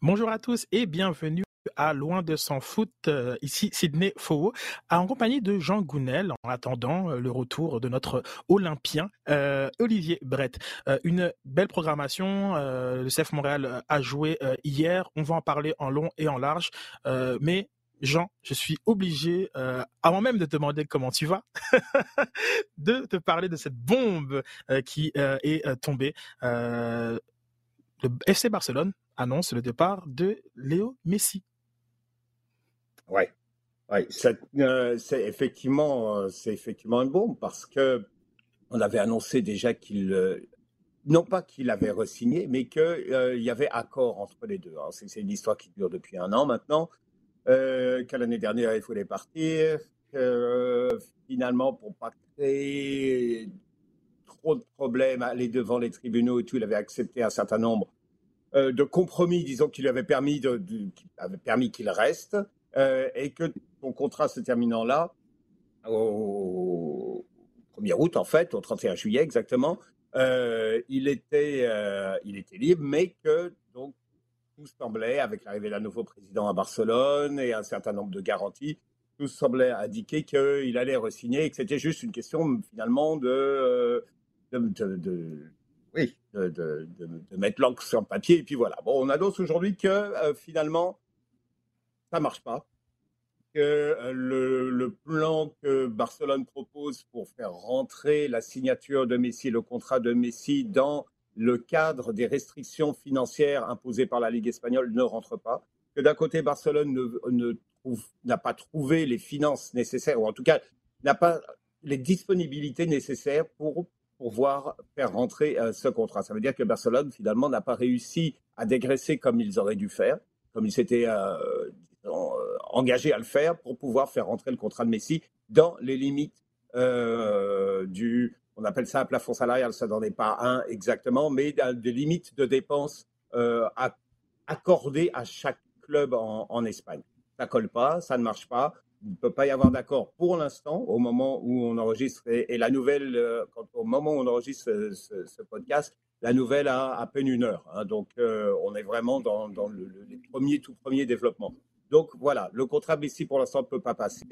Bonjour à tous et bienvenue à Loin de s'en foot, euh, ici Sydney Faux, en compagnie de Jean Gounel, en attendant euh, le retour de notre Olympien euh, Olivier Brett. une belle programmation, le CF Montréal a joué hier, on va en parler en long et en large, mais Jean, je suis obligé, avant même de te demander comment tu vas, de te parler de cette bombe qui est tombée. Le FC Barcelone annonce le départ de Léo Messi. Oui, ouais, euh, c'est effectivement, euh, effectivement une bombe parce que on avait annoncé déjà qu'il, euh, non pas qu'il avait resigné, mais qu'il y avait accord entre les deux. C'est une histoire qui dure depuis un an maintenant. qu'à l'année dernière il fallait partir, finalement pour pas créer trop de problèmes, aller devant les tribunaux et tout, il avait accepté un certain nombre euh, de compromis, disons, qui lui avait permis, qu'il reste, euh, et que son contrat se terminant là, au 1er août en fait, au 31 juillet exactement, euh, il, était, libre, mais que donc tout semblait, avec l'arrivée d'un nouveau président à Barcelone et un certain nombre de garanties, tout semblait indiquer qu'il allait re-signer et que c'était juste une question finalement de oui, de, mettre l'encre sur le papier. Et puis voilà. Bon, on annonce aujourd'hui que euh, finalement, ça marche pas. Que euh, le, plan que Barcelone propose pour faire rentrer la signature de Messi, le contrat de Messi dans le cadre des restrictions financières imposées par la Ligue espagnole ne rentre pas. Que d'un côté, Barcelone ne, n'a pas trouvé les finances nécessaires, ou en tout cas n'a pas les disponibilités nécessaires pour pouvoir faire rentrer euh, ce contrat. Ça veut dire que Barcelone, finalement, n'a pas réussi à dégraisser comme ils auraient dû faire, comme ils s'étaient euh, euh, engagés à le faire pour pouvoir faire rentrer le contrat de Messi dans les limites du, on appelle ça un plafond salarial, ça n'en est pas un exactement, mais des limites de dépenses accordées à chaque club en, en Espagne. Ça colle pas, ça ne marche pas il ne peut pas y avoir d'accord pour l'instant, au moment où on enregistre. Et, la nouvelle, euh, au moment où on enregistre ce, podcast, la nouvelle a à peine une heure. Hein. donc, euh, on est vraiment dans, le, les premiers, tout premiers développements. Donc, voilà, le contrat Messi, pour l'instant, ne peut pas passer.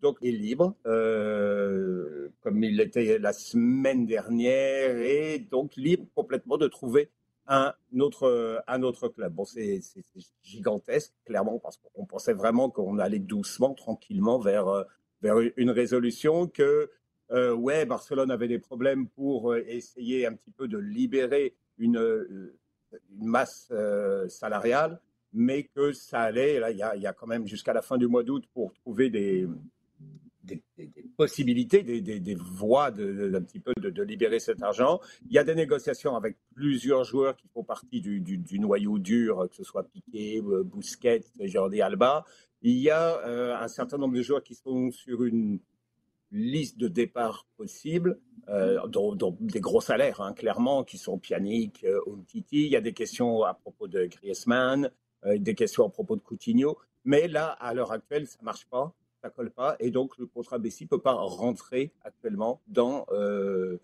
Donc, il est libre, euh, comme il l'était la semaine dernière, et donc libre complètement de trouver un autre, un autre club. Bon, c'est gigantesque, clairement, parce qu'on pensait vraiment qu'on allait doucement, tranquillement vers, euh, vers une résolution que, euh, ouais, Barcelone avait des problèmes pour euh, essayer un petit peu de libérer une, une masse salariale, mais que ça allait, là, il y a quand même jusqu'à la fin du mois d'août pour trouver des, des, possibilités, des, voies de, d'un petit peu de, libérer cet argent. Il y a des négociations avec plusieurs joueurs qui font partie du, noyau dur, que ce soit Piqué, euh, Busquets, Jordi Alba. Il y a euh, un certain nombre de joueurs qui sont sur une liste de départ possible, euh, dont, des gros salaires, hein, clairement, qui sont Pjanic, Umtiti. Il y a des questions à propos de Griezmann, des questions à propos de Coutinho. Mais là, à l'heure actuelle, ça ne marche pas ça colle pas, et donc le contrat Bessie ne peut pas rentrer actuellement dans, euh,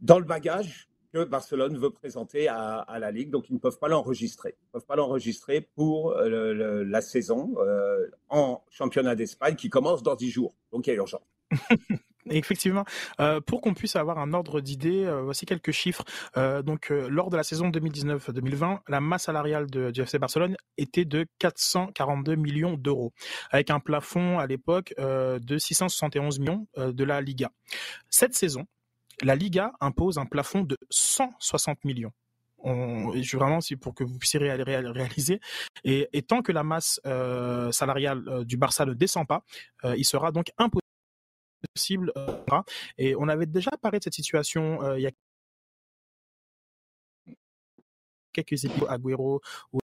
dans le bagage que Barcelone veut présenter à, la Ligue, donc ils ne peuvent pas l'enregistrer. Ils ne peuvent pas l'enregistrer pour euh, la saison euh, en championnat d'Espagne qui commence dans 10 jours. Donc il y a urgence. Effectivement, euh, pour qu'on puisse avoir un ordre d'idée, euh, voici quelques chiffres. Euh, donc, lors de la saison 2019-2020, la masse salariale de, du FC Barcelone était de 442 millions d'euros, avec un plafond à l'époque de 671 millions de la Liga. Cette saison, la Liga impose un plafond de 160 millions. On, je, vraiment, c'est pour que vous puissiez réaliser. Et, et tant que la masse salariale du Barça ne descend pas, il sera donc impossible possible. Euh, et on avait déjà parlé de cette situation euh, il y a quelques épisodes, Agüero ou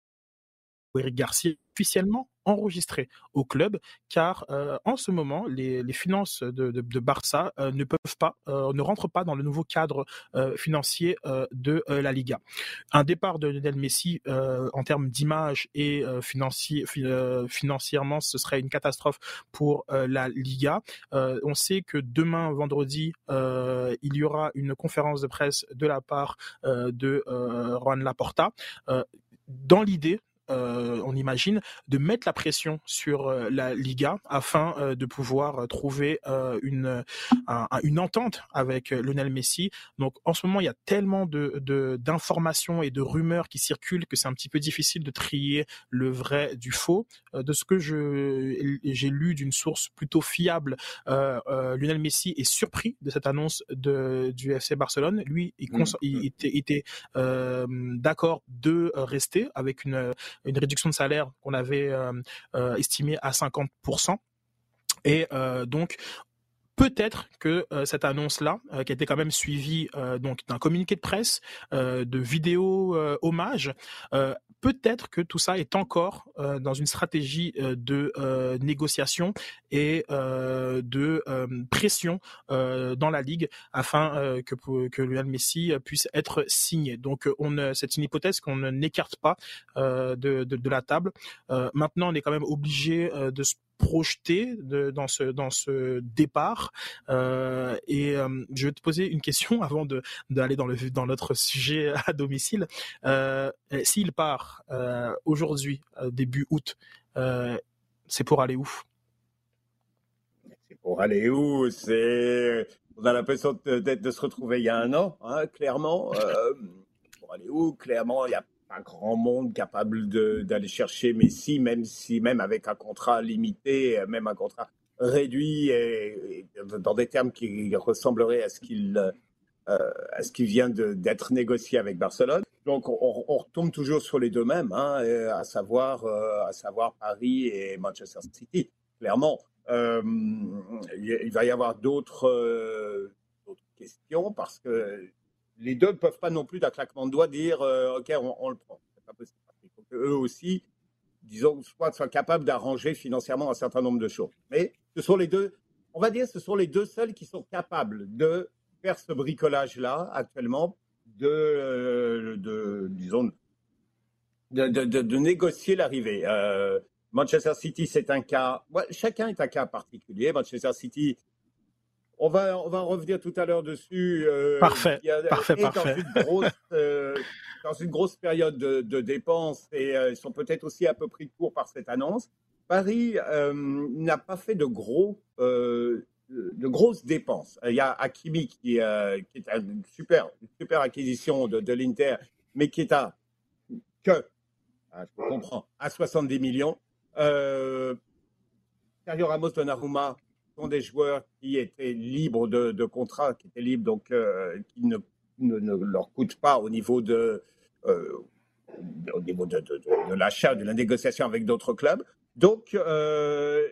Eric Garcia officiellement enregistré au club, car euh, en ce moment, les, finances de, Barça euh, ne peuvent pas, euh, ne rentrent pas dans le nouveau cadre financier de la Liga. Un départ de Lionel Messi en termes d'image et financièrement, ce serait une catastrophe pour la Liga. on sait que demain, vendredi, il y aura une conférence de presse de la part de Juan Laporta dans l'idée, euh, on imagine, de mettre la pression sur euh, la Liga afin euh, de pouvoir trouver une, une entente avec Lionel Messi. Donc en ce moment, il y a tellement de d'informations et de rumeurs qui circulent que c'est un petit peu difficile de trier le vrai du faux. de ce que je j'ai lu d'une source plutôt fiable, Lionel Messi est surpris de cette annonce de, du FC Barcelone. Lui, il, mmh. il était, était d'accord de rester avec une une réduction de salaire qu'on avait euh, euh, estimée à 50%. Et euh, donc, peut-être que cette annonce-là, qui a été quand même suivie donc d'un communiqué de presse, de vidéos hommage, peut-être que tout ça est encore euh, dans une stratégie euh, de euh, négociation et de pression dans la ligue afin que que Lionel Messi puisse être signé. Donc on c'est une hypothèse qu'on n'écarte pas de, de, de, la table. maintenant, on est quand même obligé de se projeté dans ce dans ce départ. Euh, et euh, je vais te poser une question avant de d'aller dans le dans notre sujet à domicile. Euh, s'il part aujourd'hui début août c'est pour aller où? C'est pour aller où? C'est on a l'impression de, de, se retrouver il y a un an hein, clairement. Pour aller où? Clairement il y a un grand monde capable d'aller chercher Messi, même si, même avec un contrat limité, même un contrat réduit et, dans des termes qui ressembleraient à ce qu'il euh, qui vient d'être négocié avec Barcelone. Donc on, on, retombe toujours sur les deux mêmes, hein, à savoir euh, à savoir Paris et Manchester City. Clairement, euh, il va y avoir d'autres questions parce que les deux ne peuvent pas non plus d'un claquement de doigts dire euh, OK, on, le prend. C'est pas possible. Il faut qu'eux aussi, disons, soient capables d'arranger financièrement un certain nombre de choses. Mais ce sont les deux, on va dire, ce sont les deux seuls qui sont capables de faire ce bricolage-là actuellement, de, euh, disons, de, négocier l'arrivée. Euh, Manchester City, c'est un cas. chacun est un cas particulier. Manchester City on va, on va revenir tout à l'heure dessus. Euh, parfait, parfait, parfait. Dans une grosse, euh, dans une grosse période de, dépenses et euh, ils sont peut-être aussi à peu près court par cette annonce. Paris n'a pas fait de gros, de grosses dépenses. Il y a Hakimi qui, qui est une super, super acquisition de, de l'Inter, mais qui est à que, ah, je comprends, à 70 millions. Euh, Sergio Ramos Donnarumma des joueurs qui étaient libres de, de contrat, qui étaient libres, donc euh, qui ne, leur coûtent pas au niveau de, euh, au niveau de, l'achat, de la négociation avec d'autres clubs. Donc, euh,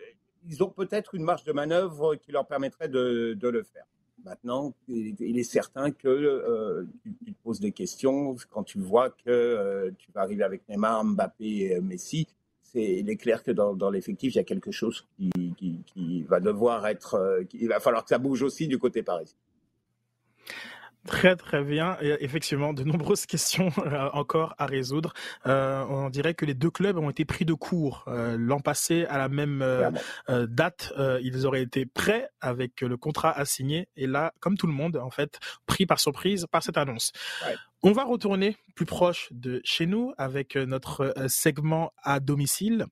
ils ont peut-être une marge de manœuvre qui leur permettrait de, le faire. Maintenant, il est certain que tu, tu, te poses des questions quand tu vois que tu vas arriver avec Neymar, Mbappé Messi il est clair que dans, l'effectif, il y a quelque chose qui, va devoir être. Euh, il va falloir que ça bouge aussi du côté parisien. Très très bien. Et effectivement, de nombreuses questions euh, encore à résoudre. Euh, on dirait que les deux clubs ont été pris de court. L'an passé, à la même date, ils auraient été prêts avec le contrat à signer. Et là, comme tout le monde, en fait, pris par surprise par cette annonce. On va retourner plus proche de chez nous avec euh, notre euh, segment à domicile.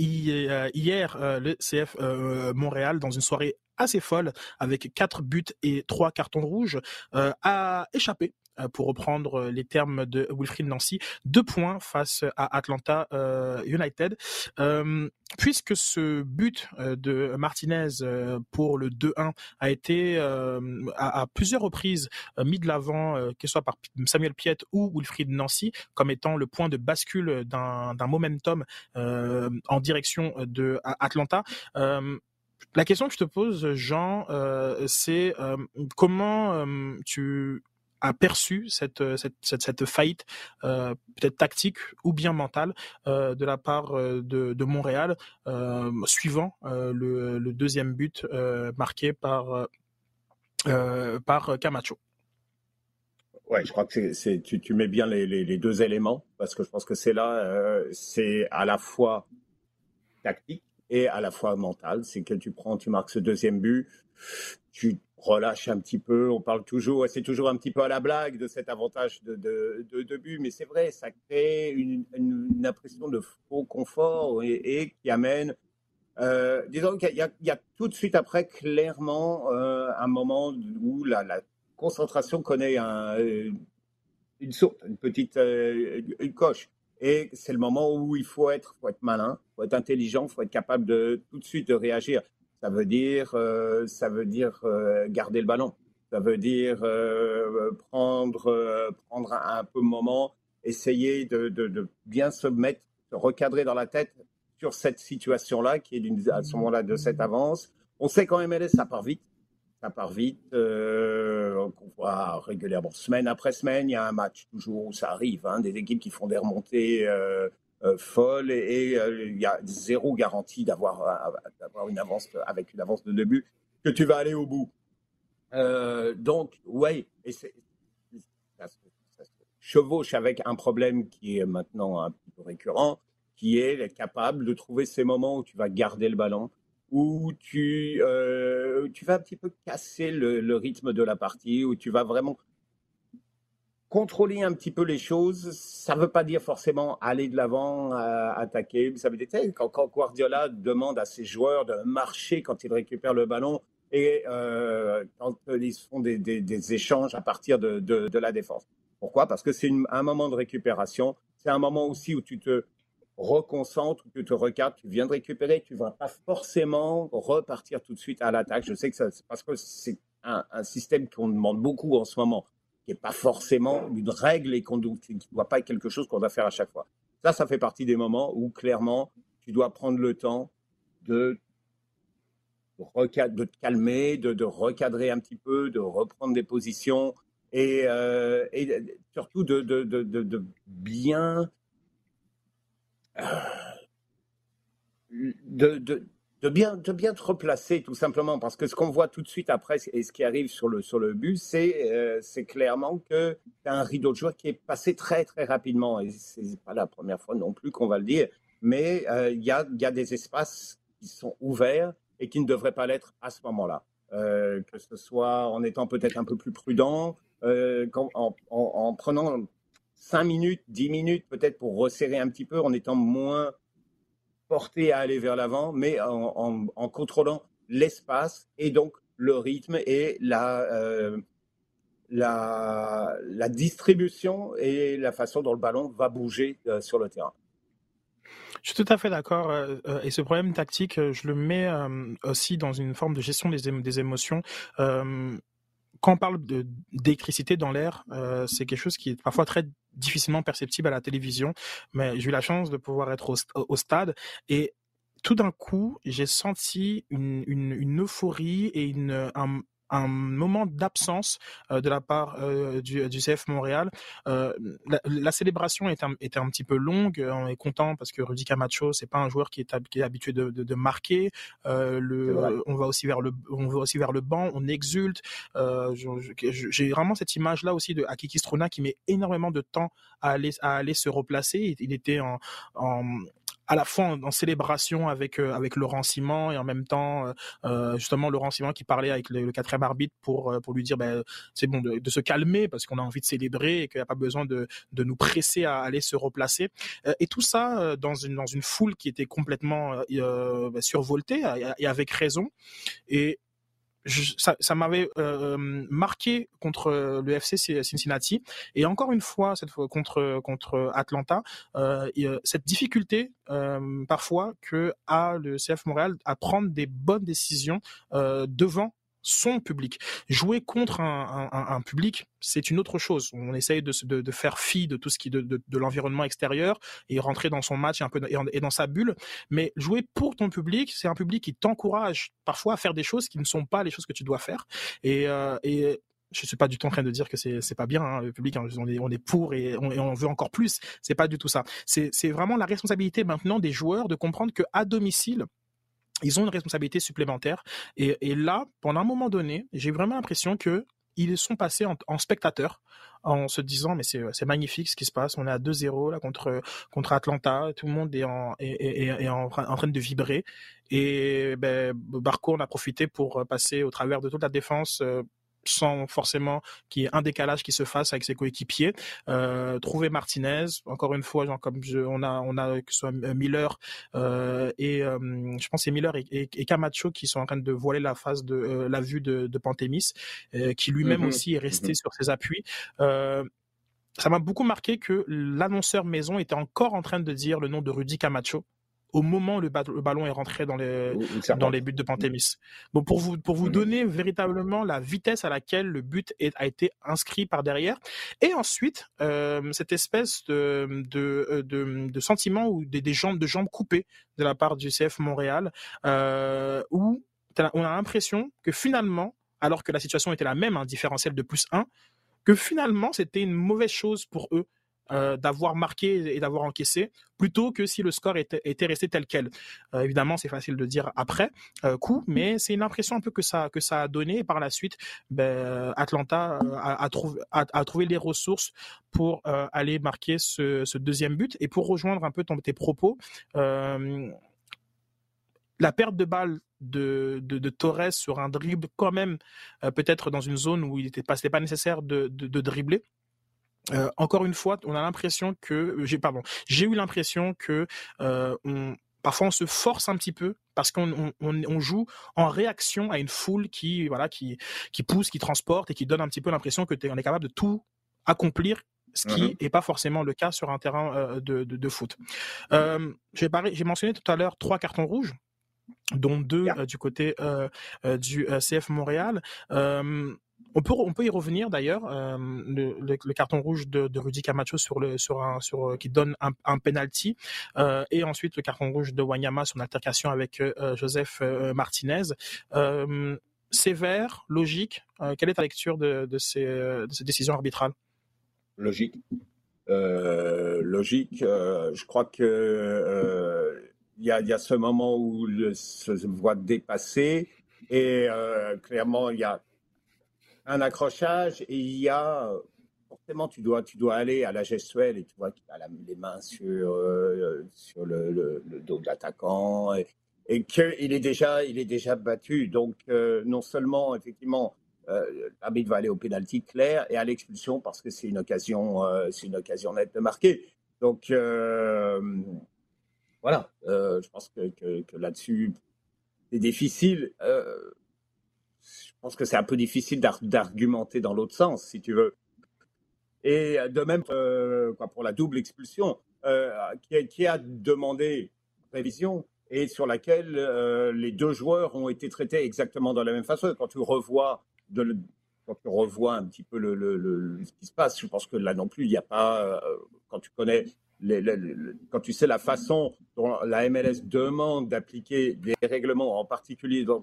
Euh, hier, le CF Montréal, dans une soirée assez folle, avec quatre buts et trois cartons rouges, a échappé euh, pour reprendre euh, les termes de Wilfried Nancy, deux points face à Atlanta euh, United. puisque ce but de Martinez pour le 2-1 a été à, plusieurs reprises mis de l'avant, que ce soit par Samuel Piet ou Wilfried Nancy, comme étant le point de bascule d'un momentum en direction de Atlanta. La question que je te pose, Jean, c'est comment tu aperçu cette, euh, cette, faillite euh, peut-être tactique ou bien mentale euh, de la part euh, de, Montréal, euh, suivant le, deuxième but marqué par, Camacho? Ouais, je crois que c'est, tu, tu, mets bien les, deux éléments parce que je pense que c'est là, c'est à la fois tactique et à la fois mental. C'est que tu prends, tu marques ce deuxième but, tu relâche un petit peu. On parle toujours, c'est toujours un petit peu à la blague de cet avantage de, de, but, mais c'est vrai, ça crée une, impression de faux confort et, qui amène. Euh, disons qu'il y, a tout de suite après clairement euh, un moment où la, concentration connaît un, une saute, une petite une coche. Et c'est le moment où il faut être, faut être malin, faut être intelligent, faut être capable de tout de suite de réagir. Ça veut dire, euh, ça veut dire euh, garder le ballon. Ça veut dire euh, prendre, prendre un, peu de moment, essayer de, bien se mettre, se recadrer dans la tête sur cette situation-là, qui est à ce moment-là de cette avance. On sait quand MLS, ça part vite. Ça part vite. on voit régulièrement, semaine après semaine, il y a un match toujours où ça arrive. Hein, des équipes qui font des remontées euh, folle et euh, il y a zéro garantie d'avoir euh, une avance avec une avance de début que tu vas aller au bout. donc, ouais, et ça, se chevauche avec un problème qui est maintenant un peu récurrent, qui est capable de trouver ces moments où tu vas garder le ballon, où tu, tu vas un petit peu casser le, rythme de la partie, où tu vas vraiment contrôler un petit peu les choses, ça ne veut pas dire forcément aller de l'avant, euh, attaquer. Ça veut dire quand, quand, Guardiola demande à ses joueurs de marcher quand ils récupèrent le ballon et euh, quand ils font des, des, échanges à partir de, de, la défense. Pourquoi? Parce que c'est un moment de récupération. C'est un moment aussi où tu te reconcentres, tu te recadres, tu viens de récupérer, tu ne vas pas forcément repartir tout de suite à l'attaque. Je sais que c'est parce que c'est un, système qu'on demande beaucoup en ce moment qui n'est pas forcément une règle et qu'on ne doit pas être quelque chose qu'on doit faire à chaque fois. Ça, ça fait partie des moments où clairement, tu dois prendre le temps de, de te calmer, de, recadrer un petit peu, de reprendre des positions et, euh, surtout de, de bien de, bien, de bien te replacer tout simplement, parce que ce qu'on voit tout de suite après et ce qui arrive sur le, sur le but, c'est euh, clairement que tu as un rideau de joueurs qui est passé très très rapidement, et c'est pas la première fois non plus qu'on va le dire, mais euh, il y, a, y, a, des espaces qui sont ouverts et qui ne devraient pas l'être à ce moment-là. Euh, que ce soit en étant peut-être un peu plus prudent, en, en, en prenant 5 minutes, 10 minutes peut-être pour resserrer un petit peu, en étant moins porté à aller vers l'avant, mais en, contrôlant l'espace et donc le rythme et la, euh, la, la, distribution et la façon dont le ballon va bouger euh, sur le terrain. Je suis tout à fait d'accord. Euh, et ce problème tactique, je le mets aussi dans une forme de gestion des, des émotions quand on parle d'électricité dans l'air, c'est quelque chose qui est parfois très difficilement perceptible à la télévision, mais j'ai eu la chance de pouvoir être au, stade et tout d'un coup, j'ai senti une, une, une, euphorie et une, un, un moment d'absence euh, de la part euh, du, du, CF Montréal. Euh, la, célébration était un, était un petit peu longue. On est content parce que Rudy Camacho, c'est pas un joueur qui est, qui est habitué de, de, de marquer. le, on va aussi vers le, on va aussi vers le banc. On exulte. J'ai vraiment cette image là aussi de Akiki Struna qui met énormément de temps à aller à aller se replacer. Il était en, en à la fois en, célébration avec euh, avec Laurent Simon et en même temps euh, euh, justement Laurent Simon qui parlait avec le, quatrième arbitre pour pour lui dire ben c'est bon de, se calmer parce qu'on a envie de célébrer et qu'il n'y a pas besoin de de nous presser à aller se replacer. Et tout ça dans une dans une foule qui était complètement ben, survoltée et avec raison. Et ça, ça m'avait euh, marqué contre le FC Cincinnati. Et encore une fois cette fois contre contre Atlanta euh, euh cette difficulté euh, parfois que a le CF Montréal à prendre des bonnes décisions euh, devant son public. Jouer contre un, public, c'est une autre chose. On essaye de, de, faire fi de tout ce qui de, de, l'environnement extérieur et rentrer dans son match un peu et, dans sa bulle. Mais jouer pour ton public, c'est un public qui t'encourage parfois à faire des choses qui ne sont pas les choses que tu dois faire. Et, euh, et je suis pas du tout en train de dire que c'est c'est pas bien hein, le public on est on est pour et on, et on veut encore plus c'est pas du tout ça c'est c'est vraiment la responsabilité maintenant des joueurs de comprendre que à domicile ils ont une responsabilité supplémentaire. Et, là, pendant un moment donné, j'ai vraiment l'impression que ils sont passés en, spectateurs en se disant mais c'est magnifique ce qui se passe on est à 2-0 là contre contre Atlanta tout le monde est en est, en, train de vibrer et ben, Barco en a profité pour passer au travers de toute la défense euh, sans forcément qu'il y ait un décalage qui se fasse avec ses coéquipiers. Euh, trouver Martinez, encore une fois, genre comme je, on a, on a que ce soit Miller euh, et euh, je pense c'est Miller et, et, Camacho qui sont en train de voiler la face de euh, la vue de, de Pantémis, euh, qui lui-même mm-hmm. aussi est resté mm-hmm. sur ses appuis. ça m'a beaucoup marqué que l'annonceur maison était encore en train de dire le nom de Rudy Camacho au moment où le, ballon est rentré dans les, dans les buts de Pantémis. Bon, pour vous, pour vous mm-hmm. donner véritablement la vitesse à laquelle le but a été inscrit par derrière. Et ensuite, euh, cette espèce de, de, euh, de, de sentiment ou des, des, jambes, de jambes coupées de la part du CF Montréal, euh, où on a l'impression que finalement, alors que la situation était la même, un différentiel de plus 1, que finalement c'était une mauvaise chose pour eux euh, d'avoir marqué et d'avoir encaissé plutôt que si le score était, était resté tel quel. Euh, évidemment, c'est facile de dire après euh, coup, mais c'est une impression un peu que ça que ça a donné. Et par la suite, ben, Atlanta a, a, a, trouvé les ressources pour aller marquer ce, deuxième but. Et pour rejoindre un peu ton, tes propos, la perte de balle de, de, Torres sur un dribble quand même, peut-être dans une zone où il n'était pas, pas nécessaire de, de dribbler. Euh, encore une fois, on a l'impression que j'ai pardon, j'ai eu l'impression que euh, on, parfois on se force un petit peu parce qu'on on, on, joue en réaction à une foule qui voilà qui qui pousse, qui transporte et qui donne un petit peu l'impression que on est capable de tout accomplir ce qui n'est mmh pas forcément le cas sur un terrain euh, de, de, de, foot. Euh, j'ai mentionné tout à l'heure trois cartons rouges dont deux euh, du côté euh, du CF Montréal. On peut, on peut y revenir d'ailleurs. Euh, le, carton rouge de, Rudy Camacho sur le, sur un, sur euh, qui donne un, un penalty, euh, et ensuite le carton rouge de Wanyama, son altercation avec Joseph Martinez. sévère, logique. quelle est ta lecture de, de, ces, décisions arbitrales? Logique. logique. je crois que il y a, y, a, ce moment où le se voit dépasser et clairement il y a un accrochage et il y a forcément tu dois tu dois aller à la gestuelle et tu vois qu'il a les mains sur euh, sur le, dos de l'attaquant et, et qu'il est déjà il est déjà battu. Donc euh, non seulement effectivement euh, va aller au pénalty clair et à l'expulsion parce que c'est une occasion euh, c'est une occasion nette de marquer. Donc euh, voilà. Je pense que, là-dessus c'est difficile pense que c'est un peu difficile d'argumenter dans l'autre sens, si tu veux. Et de même euh, quoi, pour la double expulsion, euh, qui, a demandé révision et sur laquelle euh, les deux joueurs ont été traités exactement de la même façon. Quand tu revois, quand tu revois un petit peu le, ce qui se passe, je pense que là non plus, il n'y a pas, quand tu connais quand tu sais la façon dont la MLS demande d'appliquer des règlements, en particulier dans,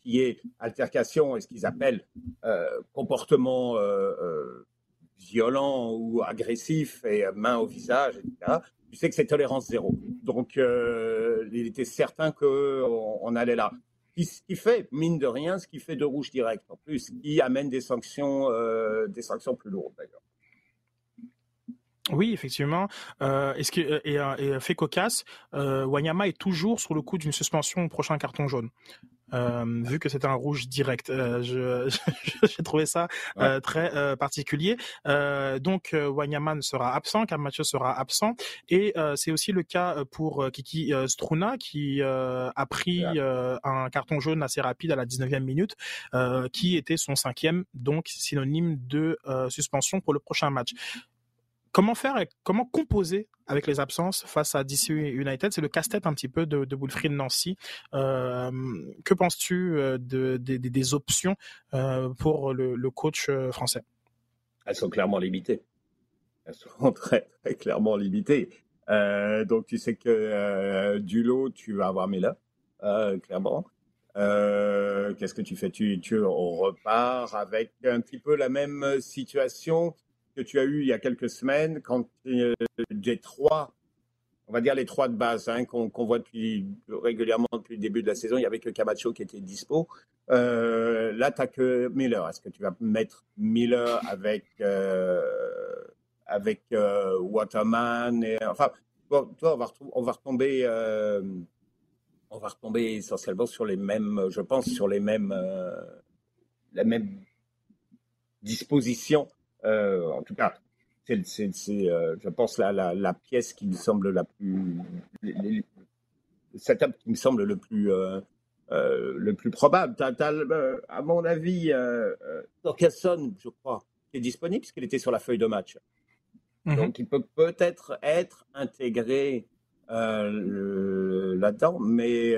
qui est altercation et ce qu'ils appellent euh, comportement euh, euh, violent ou agressif et main au visage, tu sais que c'est tolérance zéro. Donc, il était certain qu'on on allait là. Ce qui fait, mine de rien, ce qui fait de rouge direct en plus, qui amène des sanctions, des sanctions plus lourdes d'ailleurs. Oui, effectivement. Euh, est-ce que euh, et, euh, et fait cocasse, euh, Wanyama est toujours sur le coup d'une suspension au prochain carton jaune. Euh, vu que c'était un rouge direct, j'ai trouvé ça ouais. très particulier. donc Wanyama sera absent, Camacho sera absent, et c'est aussi le cas pour Kiki Struna qui a pris un carton jaune assez rapide à la 19e minute, qui était son cinquième, donc synonyme de suspension pour le prochain match comment faire et comment composer avec les absences face à DC United? C'est le casse-tête un petit peu de, de Wilfried Nancy. Euh, que penses-tu euh, de, de, des options euh, pour le, coach euh, français? Elles sont clairement limitées. Elles sont très, clairement limitées. Euh, donc tu sais que euh, du lot, tu vas avoir Mela, clairement. Qu'est-ce que tu fais? Tu, tu, On repart avec un petit peu la même situation que tu as eu il y a quelques semaines quand euh, Détroit on va dire les trois de base hein, qu'on voit depuis, régulièrement depuis le début de la saison. Il n'y avait que Camacho qui était dispo. Euh, là, tu n'as que Miller. Est-ce que tu vas mettre Miller avec, euh, avec euh, Waterman et, Enfin, toi, on, va on va retomber. On va retomber essentiellement sur les mêmes, je pense, sur les mêmes, la même disposition. En tout cas, c'est, je pense, la, la, la, pièce qui me semble la plus. Le setup qui me semble le plus, euh, le plus probable. Euh, à mon avis, euh, Torkelson, je crois, est disponible puisqu'il était sur la feuille de match. Mhm. Donc, il peut peut-être être intégré là-dedans, mais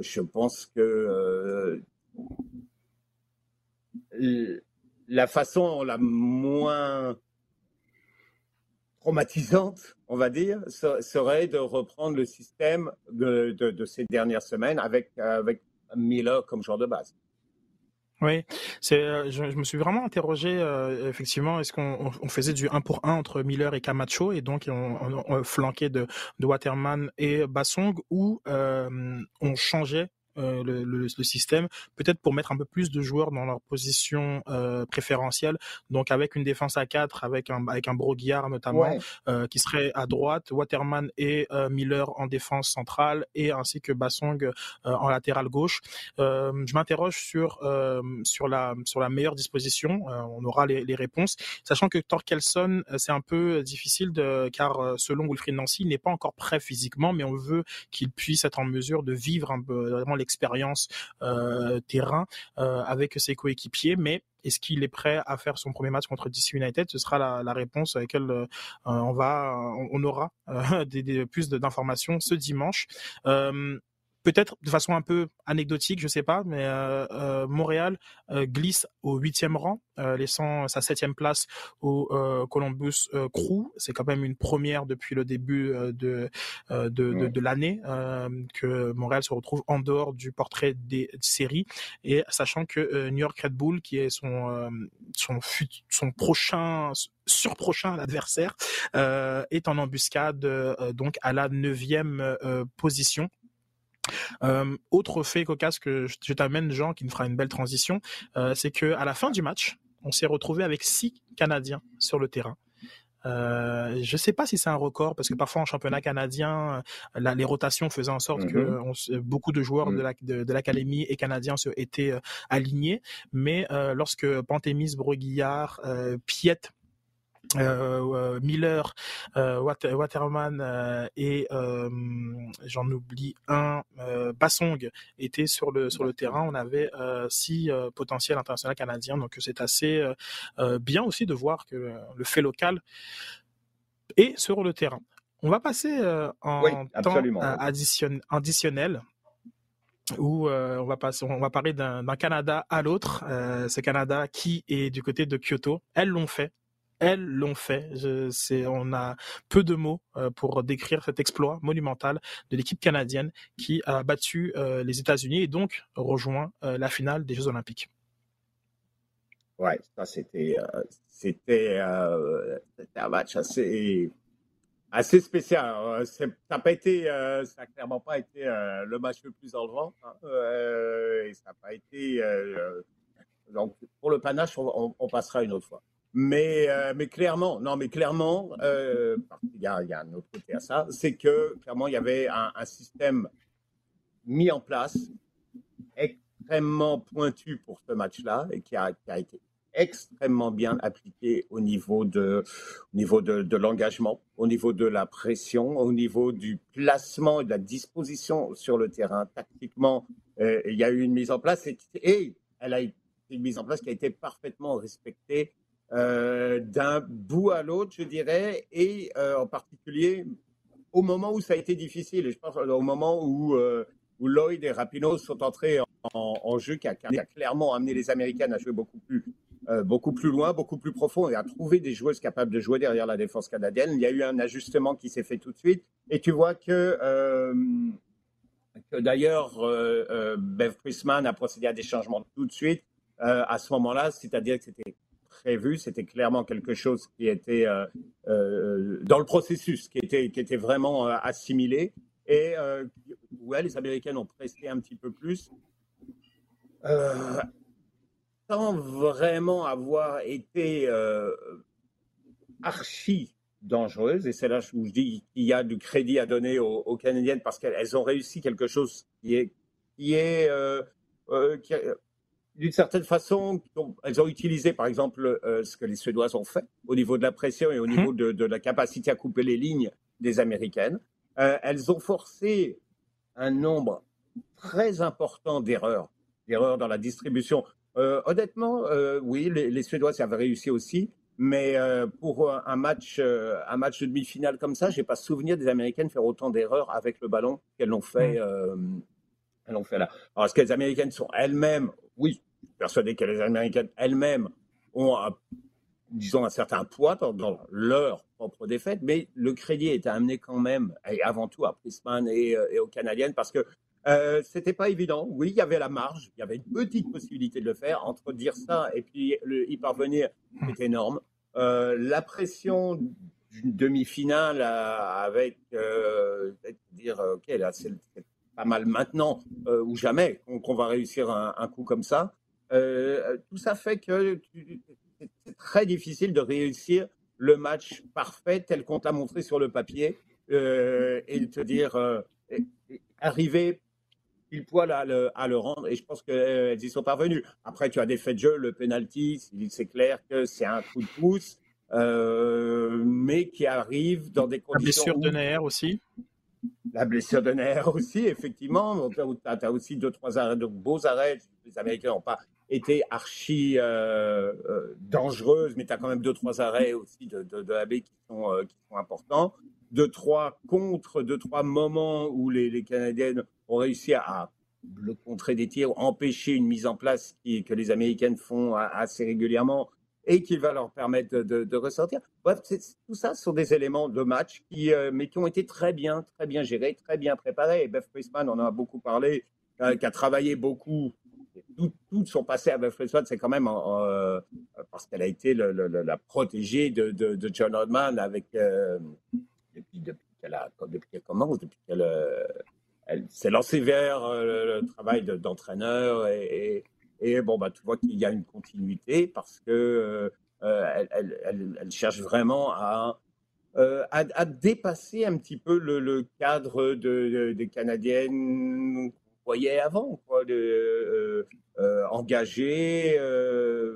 je pense que la façon la moins traumatisante, on va dire, serait de reprendre le système de, ces dernières semaines avec, avec Miller comme joueur de base. Oui, c'est. Euh, je, me suis vraiment interrogé. Euh, effectivement, est-ce qu'on faisait du 1 pour 1 entre Miller et Camacho et donc on, flanquait de, de Waterman et Bassong ou euh, on changeait euh, le, le, le, système, peut-être pour mettre un peu plus de joueurs dans leur position euh, préférentielle, donc avec une défense à 4, avec un, avec un Broguillard notamment, euh, qui serait à droite, Waterman et euh, Miller en défense centrale, et ainsi que Bassong euh, en latéral gauche. je m'interroge sur, sur, la, sur la meilleure disposition, on aura les, les, réponses, sachant que Torkelson, c'est un peu difficile, de, car selon Wilfried Nancy, il n'est pas encore prêt physiquement, mais on veut qu'il puisse être en mesure de vivre un peu vraiment les expérience euh, terrain euh, avec ses coéquipiers, mais est-ce qu'il est prêt à faire son premier match contre DC United? Ce sera la, réponse à laquelle euh, on va, on aura des, plus d'informations ce dimanche peut-être de façon un peu anecdotique, je sais pas, mais euh, euh, Montréal euh, glisse au huitième rang, laissant sa septième place au Columbus Crew. C'est quand même une première depuis le début de de, de, l'année que Montréal se retrouve en dehors du portrait des séries. Et sachant que New York Red Bull, qui est son son son prochain surprochain adversaire, est en embuscade donc à la neuvième position euh, autre fait cocasse que je, t'amène, Jean, qui nous fera une belle transition, euh, c'est que à la fin du match, on s'est retrouvé avec six Canadiens sur le terrain. Euh, je ne sais pas si c'est un record parce que parfois en championnat canadien, les rotations faisaient en sorte que mm-hmm. beaucoup de joueurs de mm. l'académie et canadiens se, étaient alignés. Mais lorsque Pantémis, Breguillard, Piet euh, euh, Miller, euh, Waterman et j'en oublie un, Bassong étaient sur le sur le terrain. On avait six potentiels internationaux canadiens, donc c'est assez bien aussi de voir que le fait local est sur le terrain. On va passer en temps additionnel où on va passer, on va parler d'un Canada à l'autre. ce Canada qui est du côté de Kyoto. Elles l'ont fait elles l'ont fait. On a peu de mots euh, pour décrire cet exploit monumental de l'équipe canadienne qui a battu euh, les États-Unis et donc rejoint euh, la finale des Jeux Olympiques. Ouais, ça c'était un match assez spécial. Ça n'a pas été, ça a clairement pas été le match le plus enlevant. Hein, et ça n'a pas été. donc pour le panache, on passera une autre fois. Mais, euh, mais clairement, non, mais clairement, euh, il, y a, un autre côté à ça, c'est que clairement, il y avait un, système mis en place extrêmement pointu pour ce match-là et qui a, qui a, été extrêmement bien appliqué au niveau de, au niveau de, de l'engagement, au niveau de la pression, au niveau du placement et de la disposition sur le terrain. Tactiquement, euh, il y a eu une mise en place et, et elle a été une mise en place qui a été parfaitement respectée euh, d'un bout à l'autre, je dirais, et euh, en particulier au moment où ça a été difficile. Et je pense au moment où, euh, où Lloyd et Rapinoe sont entrés en, jeu, qui a, clairement amené les Américaines à jouer beaucoup plus, beaucoup plus loin, beaucoup plus profond, et à trouver des joueuses capables de jouer derrière la défense canadienne. Il y a eu un ajustement qui s'est fait tout de suite, et tu vois que que d'ailleurs Bev Prisman a procédé à des changements tout de suite à ce moment-là, c'est-à-dire que c'était prévu. C'était clairement quelque chose qui était dans le processus, qui était, qui était vraiment assimilé. Et ouais, les Américains ont pressé un petit peu plus. sans vraiment avoir été archi dangereuse. Et c'est là où je dis qu'il y a du crédit à donner aux, Canadiennes parce qu'elles ont réussi quelque chose qui est, qui est euh, euh, d'une certaine façon, elles ont utilisé par exemple euh, ce que les Suédoises ont fait au niveau de la pression et au niveau mhm. de, la capacité à couper les lignes des Américaines. elles ont forcé un nombre très important d'erreurs, d'erreurs dans la distribution. honnêtement, oui, les, les Suédoises avaient réussi aussi, mais euh, pour un match, euh, un match de demi-finale comme ça, j'ai pas souvenir des Américaines faire autant d'erreurs avec le ballon qu'elles l'ont fait, euh, elles l'ont fait là. Alors, est-ce que les Américaines sont elles-mêmes? Oui, je persuadé que les Américaines elles-mêmes ont, disons, un certain poids dans, leur propre défaite, mais le crédit est amené quand même, et avant tout à Prisman et, et aux Canadiennes, parce que euh, c'était pas évident. Oui, il y avait la marge, il y avait une petite possibilité de le faire. Entre dire ça et puis y parvenir, c'est énorme. Euh, la pression d'une demi-finale avec euh, dire ok là c'est pas mal maintenant euh, ou jamais qu'on va réussir un, coup comme ça. Tout ça fait que c'est très difficile de réussir le match parfait tel qu'on t'a montré sur le papier et de te dire arriver pile poil à le, à le rendre et je pense qu'elles y sont parvenues. Après, tu as des faits de jeu, le penalty, c'est clair que c'est un coup de pouce, euh, mais qui arrive dans des conditions. La blessure de Nair aussi La blessure de Nair aussi, effectivement. Tu as, aussi deux, trois arrêts, de beaux arrêts. Les Américains n'ont pas été archi euh, euh, dangereuses, mais tu as quand même deux, trois arrêts aussi de, de, AB qui sont, qui sont importants deux, trois contre, deux, trois moments où les, les Canadiennes ont réussi à, le contrer des tirs, empêcher une mise en place que les Américaines font assez régulièrement et qui va leur permettre de, de, ressortir. Bref, tout ça sont des éléments de match qui, euh, mais qui ont été très bien, très bien gérés, très bien préparés. Et Beth Priestman en a beaucoup parlé, euh, qui a travaillé beaucoup. Tout, tout son passé à Beth Priestman, c'est quand même euh, parce qu'elle a été la protégée de, John Rodman avec depuis, qu'elle a, depuis qu'elle commence, depuis qu'elle euh, s'est lancée vers euh, le travail d'entraîneur et, bon bah tu vois qu'il y a une continuité parce que euh, cherche vraiment à, à, dépasser un petit peu le, cadre de, des Canadiennes voyait avant, quoi, de, engagées,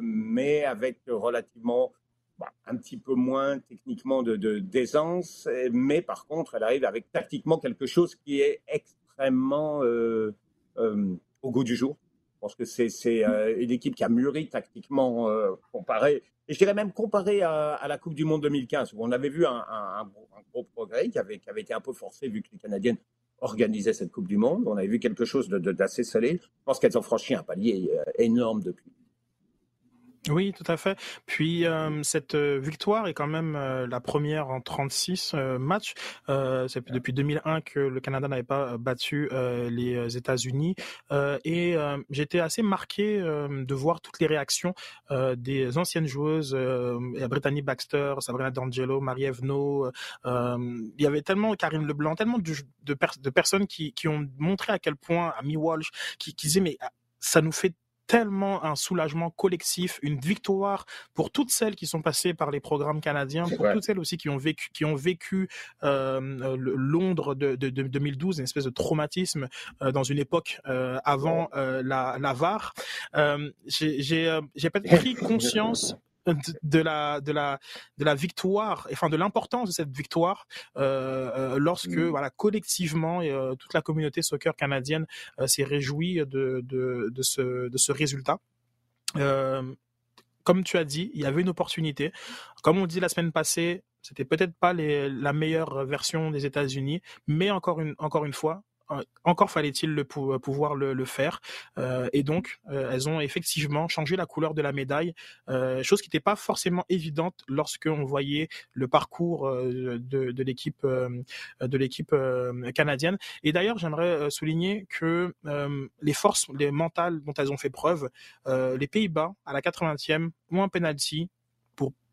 mais avec relativement bah, un petit peu moins techniquement de, d'aisance, mais par contre, elle arrive avec tactiquement quelque chose qui est extrêmement euh, euh, au goût du jour. Je pense que c'est, euh, une équipe qui a mûri tactiquement comparé, et je dirais même comparé à, la Coupe du Monde 2015, où on avait vu un, gros progrès qui avait été un peu forcé vu que les Canadiennes organisaient cette Coupe du Monde. On avait vu quelque chose de, d'assez solide. Je pense qu'elles ont franchi un palier énorme depuis. Oui, tout à fait. Puis euh, cette euh, victoire est quand même euh, la première en 36 matchs. c'est depuis 2001 que le Canada n'avait pas battu les États-Unis. et j'étais assez marqué de voir toutes les réactions des anciennes joueuses, Brittany Baxter, Sabrina D'Angelo, Marie-Ève il y avait tellement Karine Leblanc, tellement de, de, personnes qui, qui, ont montré à quel point, Amy Walsh, qui, qui disaient mais ah, ça nous fait tellement un soulagement collectif, une victoire pour toutes celles qui sont passées par les programmes canadiens, pour toutes celles aussi qui ont vécu, qui ont vécu euh, Londres de, de, de, 2012, une espèce de traumatisme euh, dans une époque euh, avant euh, la, la VAR. Euh, j'ai j'ai pris conscience de la de la de la victoire enfin de l'importance de cette victoire euh, euh lorsque mmh. voilà collectivement euh, toute la communauté soccer canadienne euh, s'est réjouie de, de de ce de ce résultat comme tu as dit il y avait une opportunité comme on dit la semaine passée c'était peut-être pas les, la meilleure version des États-Unis mais encore une encore une fois encore fallait-il le pouvoir le, faire. et donc, elles ont effectivement changé la couleur de la médaille, chose qui n'était pas forcément évidente lorsque on voyait le parcours de, de l'équipe de l'équipe canadienne. Et d'ailleurs, j'aimerais souligner que les forces les mentales dont elles ont fait preuve, les Pays-Bas à la 80e ont un penalty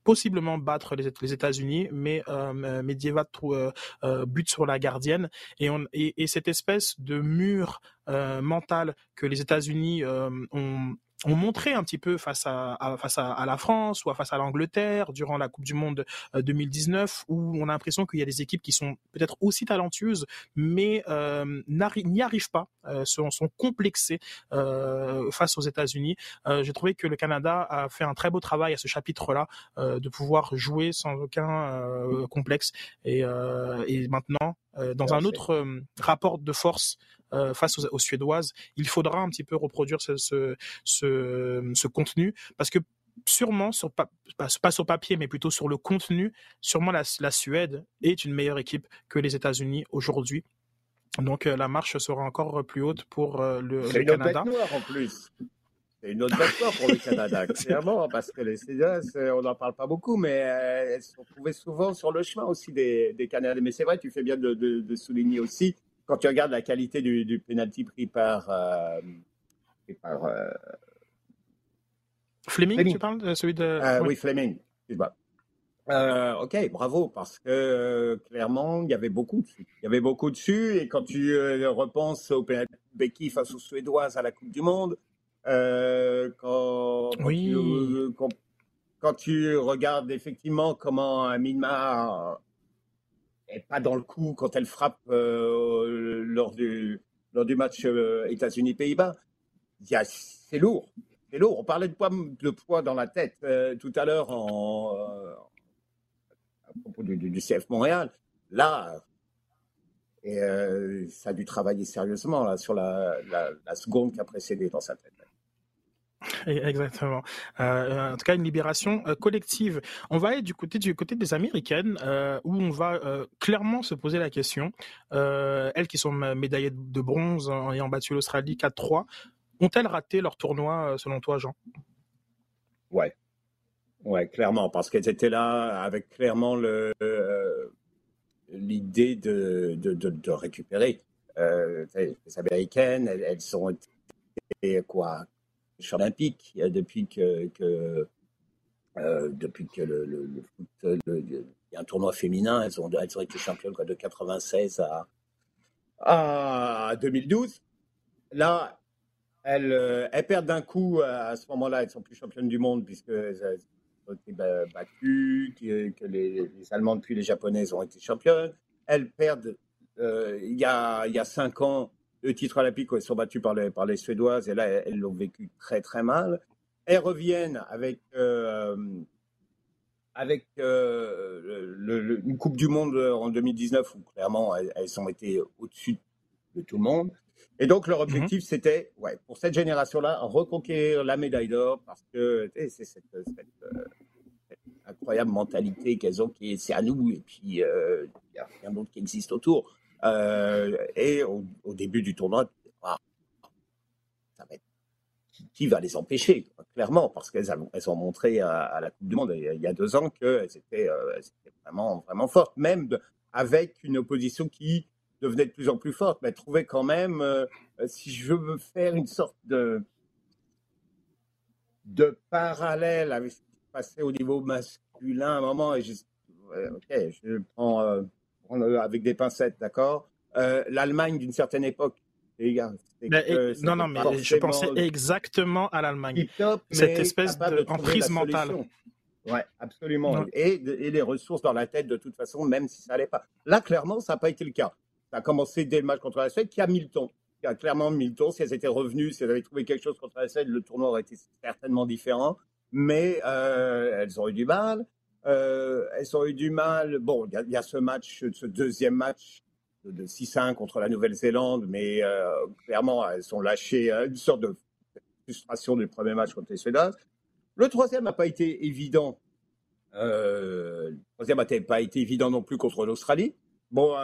possiblement battre les, États-Unis, mais euh, Medvedev euh, euh, bute sur la gardienne. Et, on, et, et cette espèce de mur euh, mental que les États-Unis euh, ont ont montré un petit peu face à, face à, la France ou face à l'Angleterre durant la Coupe du Monde 2019 euh, où on a l'impression qu'il y a des équipes qui sont peut-être aussi talentueuses mais euh, n'y arrivent pas, euh, sont, sont complexées euh, face aux États-Unis. Euh, J'ai trouvé que le Canada a fait un très beau travail à ce chapitre-là euh, de pouvoir jouer sans aucun complexe et, et maintenant dans un autre rapport de force euh, face aux, Suédoises. Il faudra un petit peu reproduire ce, ce, ce, contenu parce que sûrement, sur, pas, pas sur papier, mais plutôt sur le contenu, sûrement la, la Suède est une meilleure équipe que les États-Unis aujourd'hui. Donc euh, la marche sera encore plus haute pour euh, le, le Canada. C'est une autre en plus. C'est une autre bête noire pour le Canada, clairement, parce que les Suédoises, on n'en parle pas beaucoup, mais elles sont trouvées souvent sur le chemin aussi des, des Canadiens. Mais c'est vrai, tu fais bien de, de, de souligner aussi quand tu regardes la qualité du, du penalty pris par. Euh, par euh, Fleming, tu parles celui de. Euh, oui. Fleming. Euh, ok, bravo, parce que clairement, il y avait beaucoup dessus. Il y avait beaucoup dessus, et quand tu repenses au penalty Becky face aux Suédoises à la Coupe du Monde, quand, oui. tu, quand, quand, tu regardes effectivement comment Minma est pas dans le coup quand elle frappe euh, lors, du, lors du match euh, États-Unis-Pays-Bas. C'est lourd. C'est lourd. On parlait de poids, de poids dans la tête euh, tout à l'heure à propos du, CF Montréal. Là, ça a dû travailler sérieusement sur la seconde qui a précédé dans sa tête. Exactement. Euh, en tout cas, une libération euh, collective. On va aller du côté du côté des Américaines, euh, où on va euh, clairement se poser la question. Euh, elles qui sont médaillées de bronze en ayant battu l'Australie 4-3, ont-elles raté leur tournoi selon toi, Jean? Ouais, ouais, clairement, parce qu'elles étaient là avec clairement le l'idée de, de, de, récupérer. les Américaines, elles, elles sont quoi olympique depuis que, euh, depuis que le, foot, il y a un tournoi féminin, elles ont, elles ont été championnes quoi, de 96 à, à 2012. Là, elles, euh, elles perdent d'un coup à ce moment-là, elles sont plus championnes du monde puisque elles ont été battues, que, les, les, Allemandes puis les Japonaises ont été championnes. Elles perdent euh, il, y a, il y a cinq ans le titre olympique, elles sont battues par les, par les Suédoises, et là, elles l'ont vécu très, très mal. Elles reviennent avec, euh, avec euh, le, le, une Coupe du Monde en 2019, où clairement, elles, elles ont été au-dessus de tout le monde. Et donc, leur objectif, mmh. c'était, ouais, pour cette génération-là, reconquérir la médaille d'or, parce que c'est cette, cette, euh, cette, incroyable mentalité qu'elles ont, qui est c'est à nous, et puis il euh, n'y a rien d'autre qui existe autour. Euh, et au, début du tournoi, ah, qui, va les empêcher Clairement, parce qu'elles elles ont montré à, la Coupe du Monde il y a deux ans qu'elles étaient, euh, étaient vraiment, vraiment fortes, même avec une opposition qui devenait de plus en plus forte, mais trouvait quand même, euh, si je veux faire une sorte de, de parallèle avec ce qui se passait au niveau masculin à un moment, et je, ok, je prends euh, avec des pincettes, d'accord? Euh, L'Allemagne d'une certaine époque, les gars. Euh, non, non, mais je pensais exactement à l'Allemagne. Cette espèce d'emprise mentale. Ouais, absolument. Et, et, les ressources dans la tête, de toute façon, même si ça n'allait pas. Là, clairement, ça n'a pas été le cas. Ça a commencé dès le match contre la Suède, qui a mis le ton. Qui a clairement mis le ton. Si elles étaient revenues, si elles avaient trouvé quelque chose contre la Suède, le tournoi aurait été certainement différent. Mais euh, elles ont eu du mal. Euh, elles ont eu du mal. Bon, il y, a ce match, ce deuxième match de 6-1 contre la Nouvelle-Zélande, mais euh, clairement, elles sont lâchées euh, une sorte de frustration du premier match contre les Suédoises. Le troisième n'a pas été évident. Le troisième n'a pas été évident non plus contre l'Australie. Bon,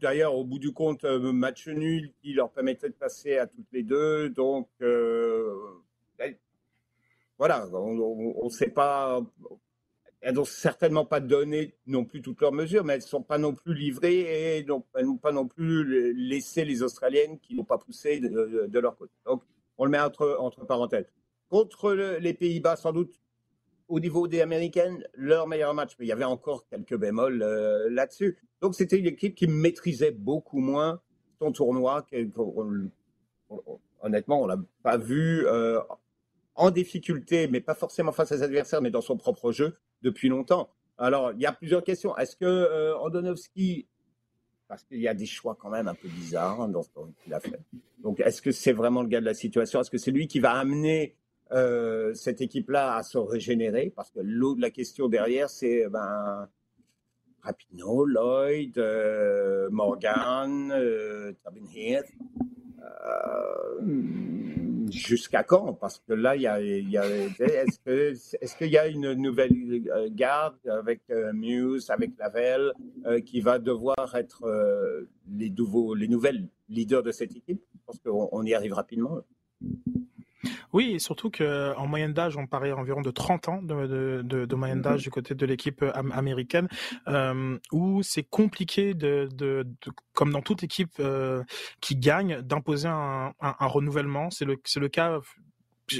d'ailleurs, au bout du compte, match nul qui leur permettait de passer à toutes les deux. Donc, ben, voilà, on ne sait pas. Elles n'ont certainement pas donné non plus toutes leurs mesures, mais elles ne sont pas non plus livrées et elles n'ont pas non plus laissé les Australiennes qui n'ont pas poussé de, leur côté. Donc, on le met entre, parenthèses. Contre les Pays-Bas, sans doute au niveau des Américaines, leur meilleur match, mais il y avait encore quelques bémols euh, là-dessus. Donc c'était une équipe qui maîtrisait beaucoup moins son tournoi. honnêtement, on l'a pas vu euh, en difficulté, mais pas forcément face à ses adversaires, mais dans son propre jeu depuis longtemps. Alors, il y a plusieurs questions. Est-ce que euh, Andonovski, parce qu'il y a des choix quand même un peu bizarres dans ce qu'il a fait. Donc, est-ce que c'est vraiment le gars de la situation? Est-ce que c'est lui qui va amener euh, cette équipe-là à se régénérer? Parce que la question derrière, c'est ben, Rapino, Lloyd, euh, Morgan, euh, Heath. Euh, jusqu'à quand? Parce que là, il y a, est-ce qu'il y a une nouvelle garde avec Muse, avec Lavelle, qui va devoir être les nouveaux, les nouvelles leaders de cette équipe? Je pense qu'on y arrive rapidement. Oui, et surtout qu'en moyenne d'âge, on paraît environ de 30 ans de, de, de, moyenne d'âge du côté de l'équipe euh, américaine, euh, où c'est compliqué de, de, comme dans toute équipe euh, qui gagne, d'imposer un, un, un, renouvellement. C'est le, c'est le cas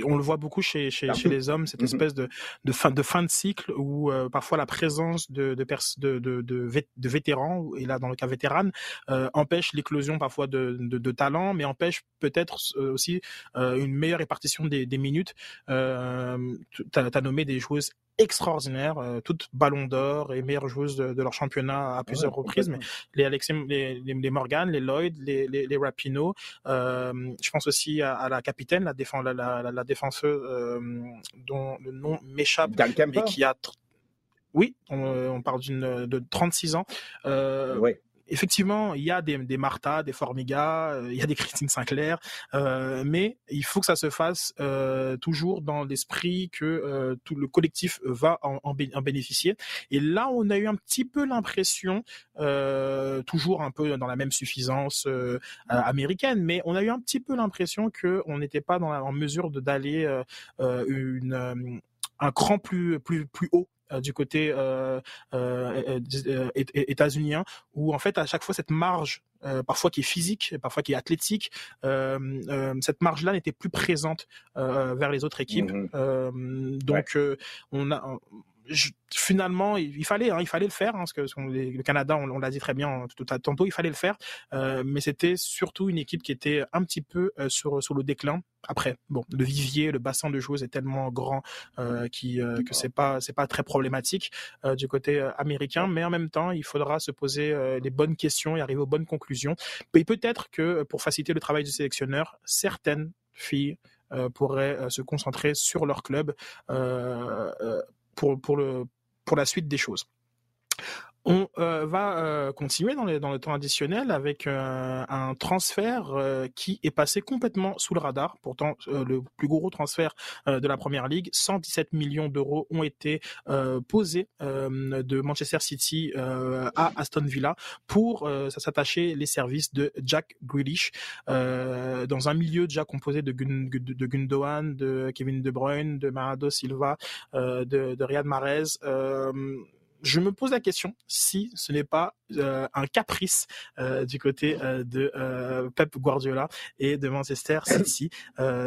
on le voit beaucoup chez, chez, chez les hommes, cette mm-hmm. espèce de, de, fin, de fin de cycle où euh, parfois la présence de, de, de, de, de, vétérans, et là dans le cas vétérane, euh, empêche l'éclosion parfois de, de, de talent, mais empêche peut-être euh, aussi une meilleure répartition des, des minutes. Euh, tu as, nommé des joueuses extraordinaires, euh, toutes ballons d'or et meilleures joueuses de, de, leur championnat à plusieurs reprises. Mais les Alexis, les, les, Morgan, les Lloyd, les, les, les Rapino. Euh, je pense aussi à, à, la capitaine, la, défense, la, la, la défenseuse euh, dont le nom m'échappe, mais qui a oui, on, on parle d'une de 36 ans. Euh, oui effectivement, il y a des, des Martha, des Formiga, euh, il y a des Christine Sinclair, euh, mais il faut que ça se fasse euh, toujours dans l'esprit que tout le collectif va en, en, bénéficier. Et là, on a eu un petit peu l'impression, toujours un peu dans la même suffisance américaine, mais on a eu un petit peu l'impression que on n'était pas dans la, en mesure de d'aller une un cran plus plus plus haut du côté euh, euh, euh états-unien, où en fait à chaque fois cette marge, parfois qui est physique, parfois qui est athlétique, cette marge-là n'était plus présente vers les autres équipes. Mmh donc on a finalement, il, fallait, hein, il fallait le faire, hein, parce que le Canada, on, l'a dit très bien tout à tantôt, il fallait le faire, euh, mais c'était surtout une équipe qui était un petit peu euh, sur le déclin. Après, bon, le vivier, le bassin de joueuses est tellement grand euh, que c'est pas c'est pas très problématique du côté américain, mais en même temps, il faudra se poser les bonnes questions et arriver aux bonnes conclusions. Et peut-être que pour faciliter le travail du sélectionneur, certaines filles pourraient se concentrer sur leur club pour, pour, le, pour la suite des choses. On euh, va euh, continuer dans, dans, le temps additionnel avec euh, un transfert qui est passé complètement sous le radar. Pourtant, le plus gros transfert de la Première Ligue, 117 millions d'euros ont été posés de Manchester City à Aston Villa pour s'attacher les services de Jack Grealish dans un milieu déjà composé de, de, Gundogan, de Kevin De Bruyne, de Marado Silva, de, de Riyad Mahrez je me pose la question si ce n'est pas euh, un caprice euh, du côté euh, de Pep Guardiola et de Manchester City,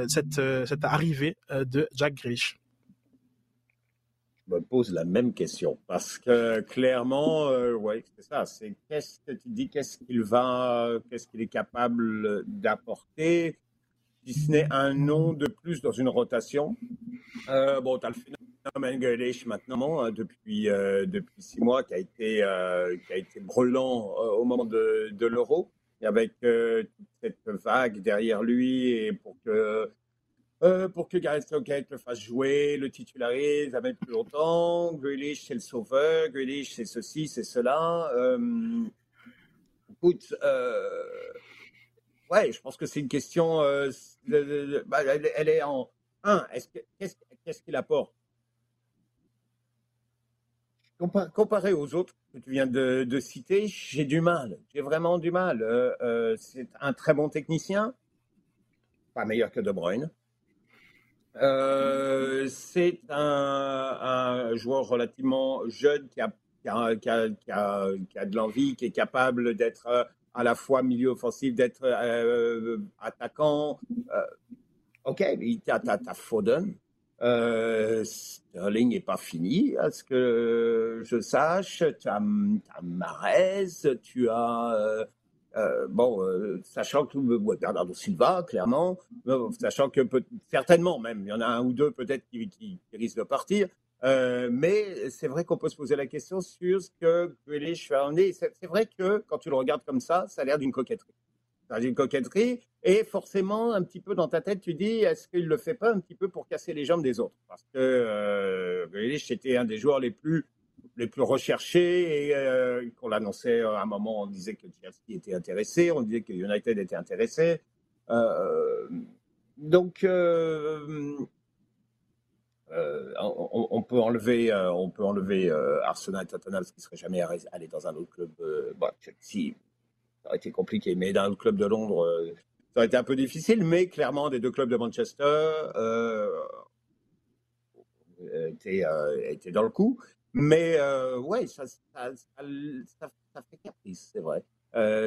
cette, cette arrivée de Jack Grealish. Je me pose la même question parce que clairement, ouais, c'est ça. C'est qu'est-ce que tu dis, qu'est-ce qu'il va, qu'est-ce qu'il est capable d'apporter, si ce n'est un nom de plus dans une rotation. bon, tu as le Grealish maintenant hein, depuis euh, depuis six mois qui a été euh, qui a été brûlant euh, au moment de, de l'Euro avec toute cette vague derrière lui et pour que pour que Gareth Southgate le fasse jouer, le titularise, met plus longtemps. Grealish, c'est le sauveur. Grealish, c'est ceci, c'est cela. écoute, ouais, je pense que c'est une question. Bah, elle, est en un. Est-ce qu'est-ce qu'il apporte? Comparé aux autres que tu viens de, citer, j'ai du mal. J'ai vraiment du mal. c'est un très bon technicien, pas meilleur que De Bruyne. c'est un, joueur relativement jeune qui a, qui a de l'envie, qui est capable d'être à la fois milieu offensif, d'être euh, attaquant. Euh, ok, mais tu as, Foden. Euh, Sterling n'est pas fini, à ce que je sache. Tu as, as tu as. bon, sachant que Bernardo Silva, clairement, sachant que certainement même, il y en a un ou deux peut-être qui, risquent de partir, euh, mais c'est vrai qu'on peut se poser la question sur ce que Grealish fait emmener. C'est vrai que quand tu le regardes comme ça, ça a l'air d'une coquetterie. Ça d'une coquetterie. Et forcément, un petit peu dans ta tête, tu dis, est-ce qu'il le fait pas un petit peu pour casser les jambes des autres? Parce que euh, Grealish était un des joueurs les plus les plus recherchés et euh, qu'on l'annonçait à un moment, on disait que Chelsea était intéressé, on disait que United était intéressé. Euh, donc, euh, on, peut enlever, on peut enlever Arsenal et Tottenham, ce qui serait jamais allé dans un autre club. Bon, si, ça aurait été compliqué, mais dans autre club de Londres, ça aurait été un peu difficile. Mais clairement, des deux clubs de Manchester étaient, étaient, dans le coup. Mais ouais, ça, ça, ça, fait caprice, c'est vrai.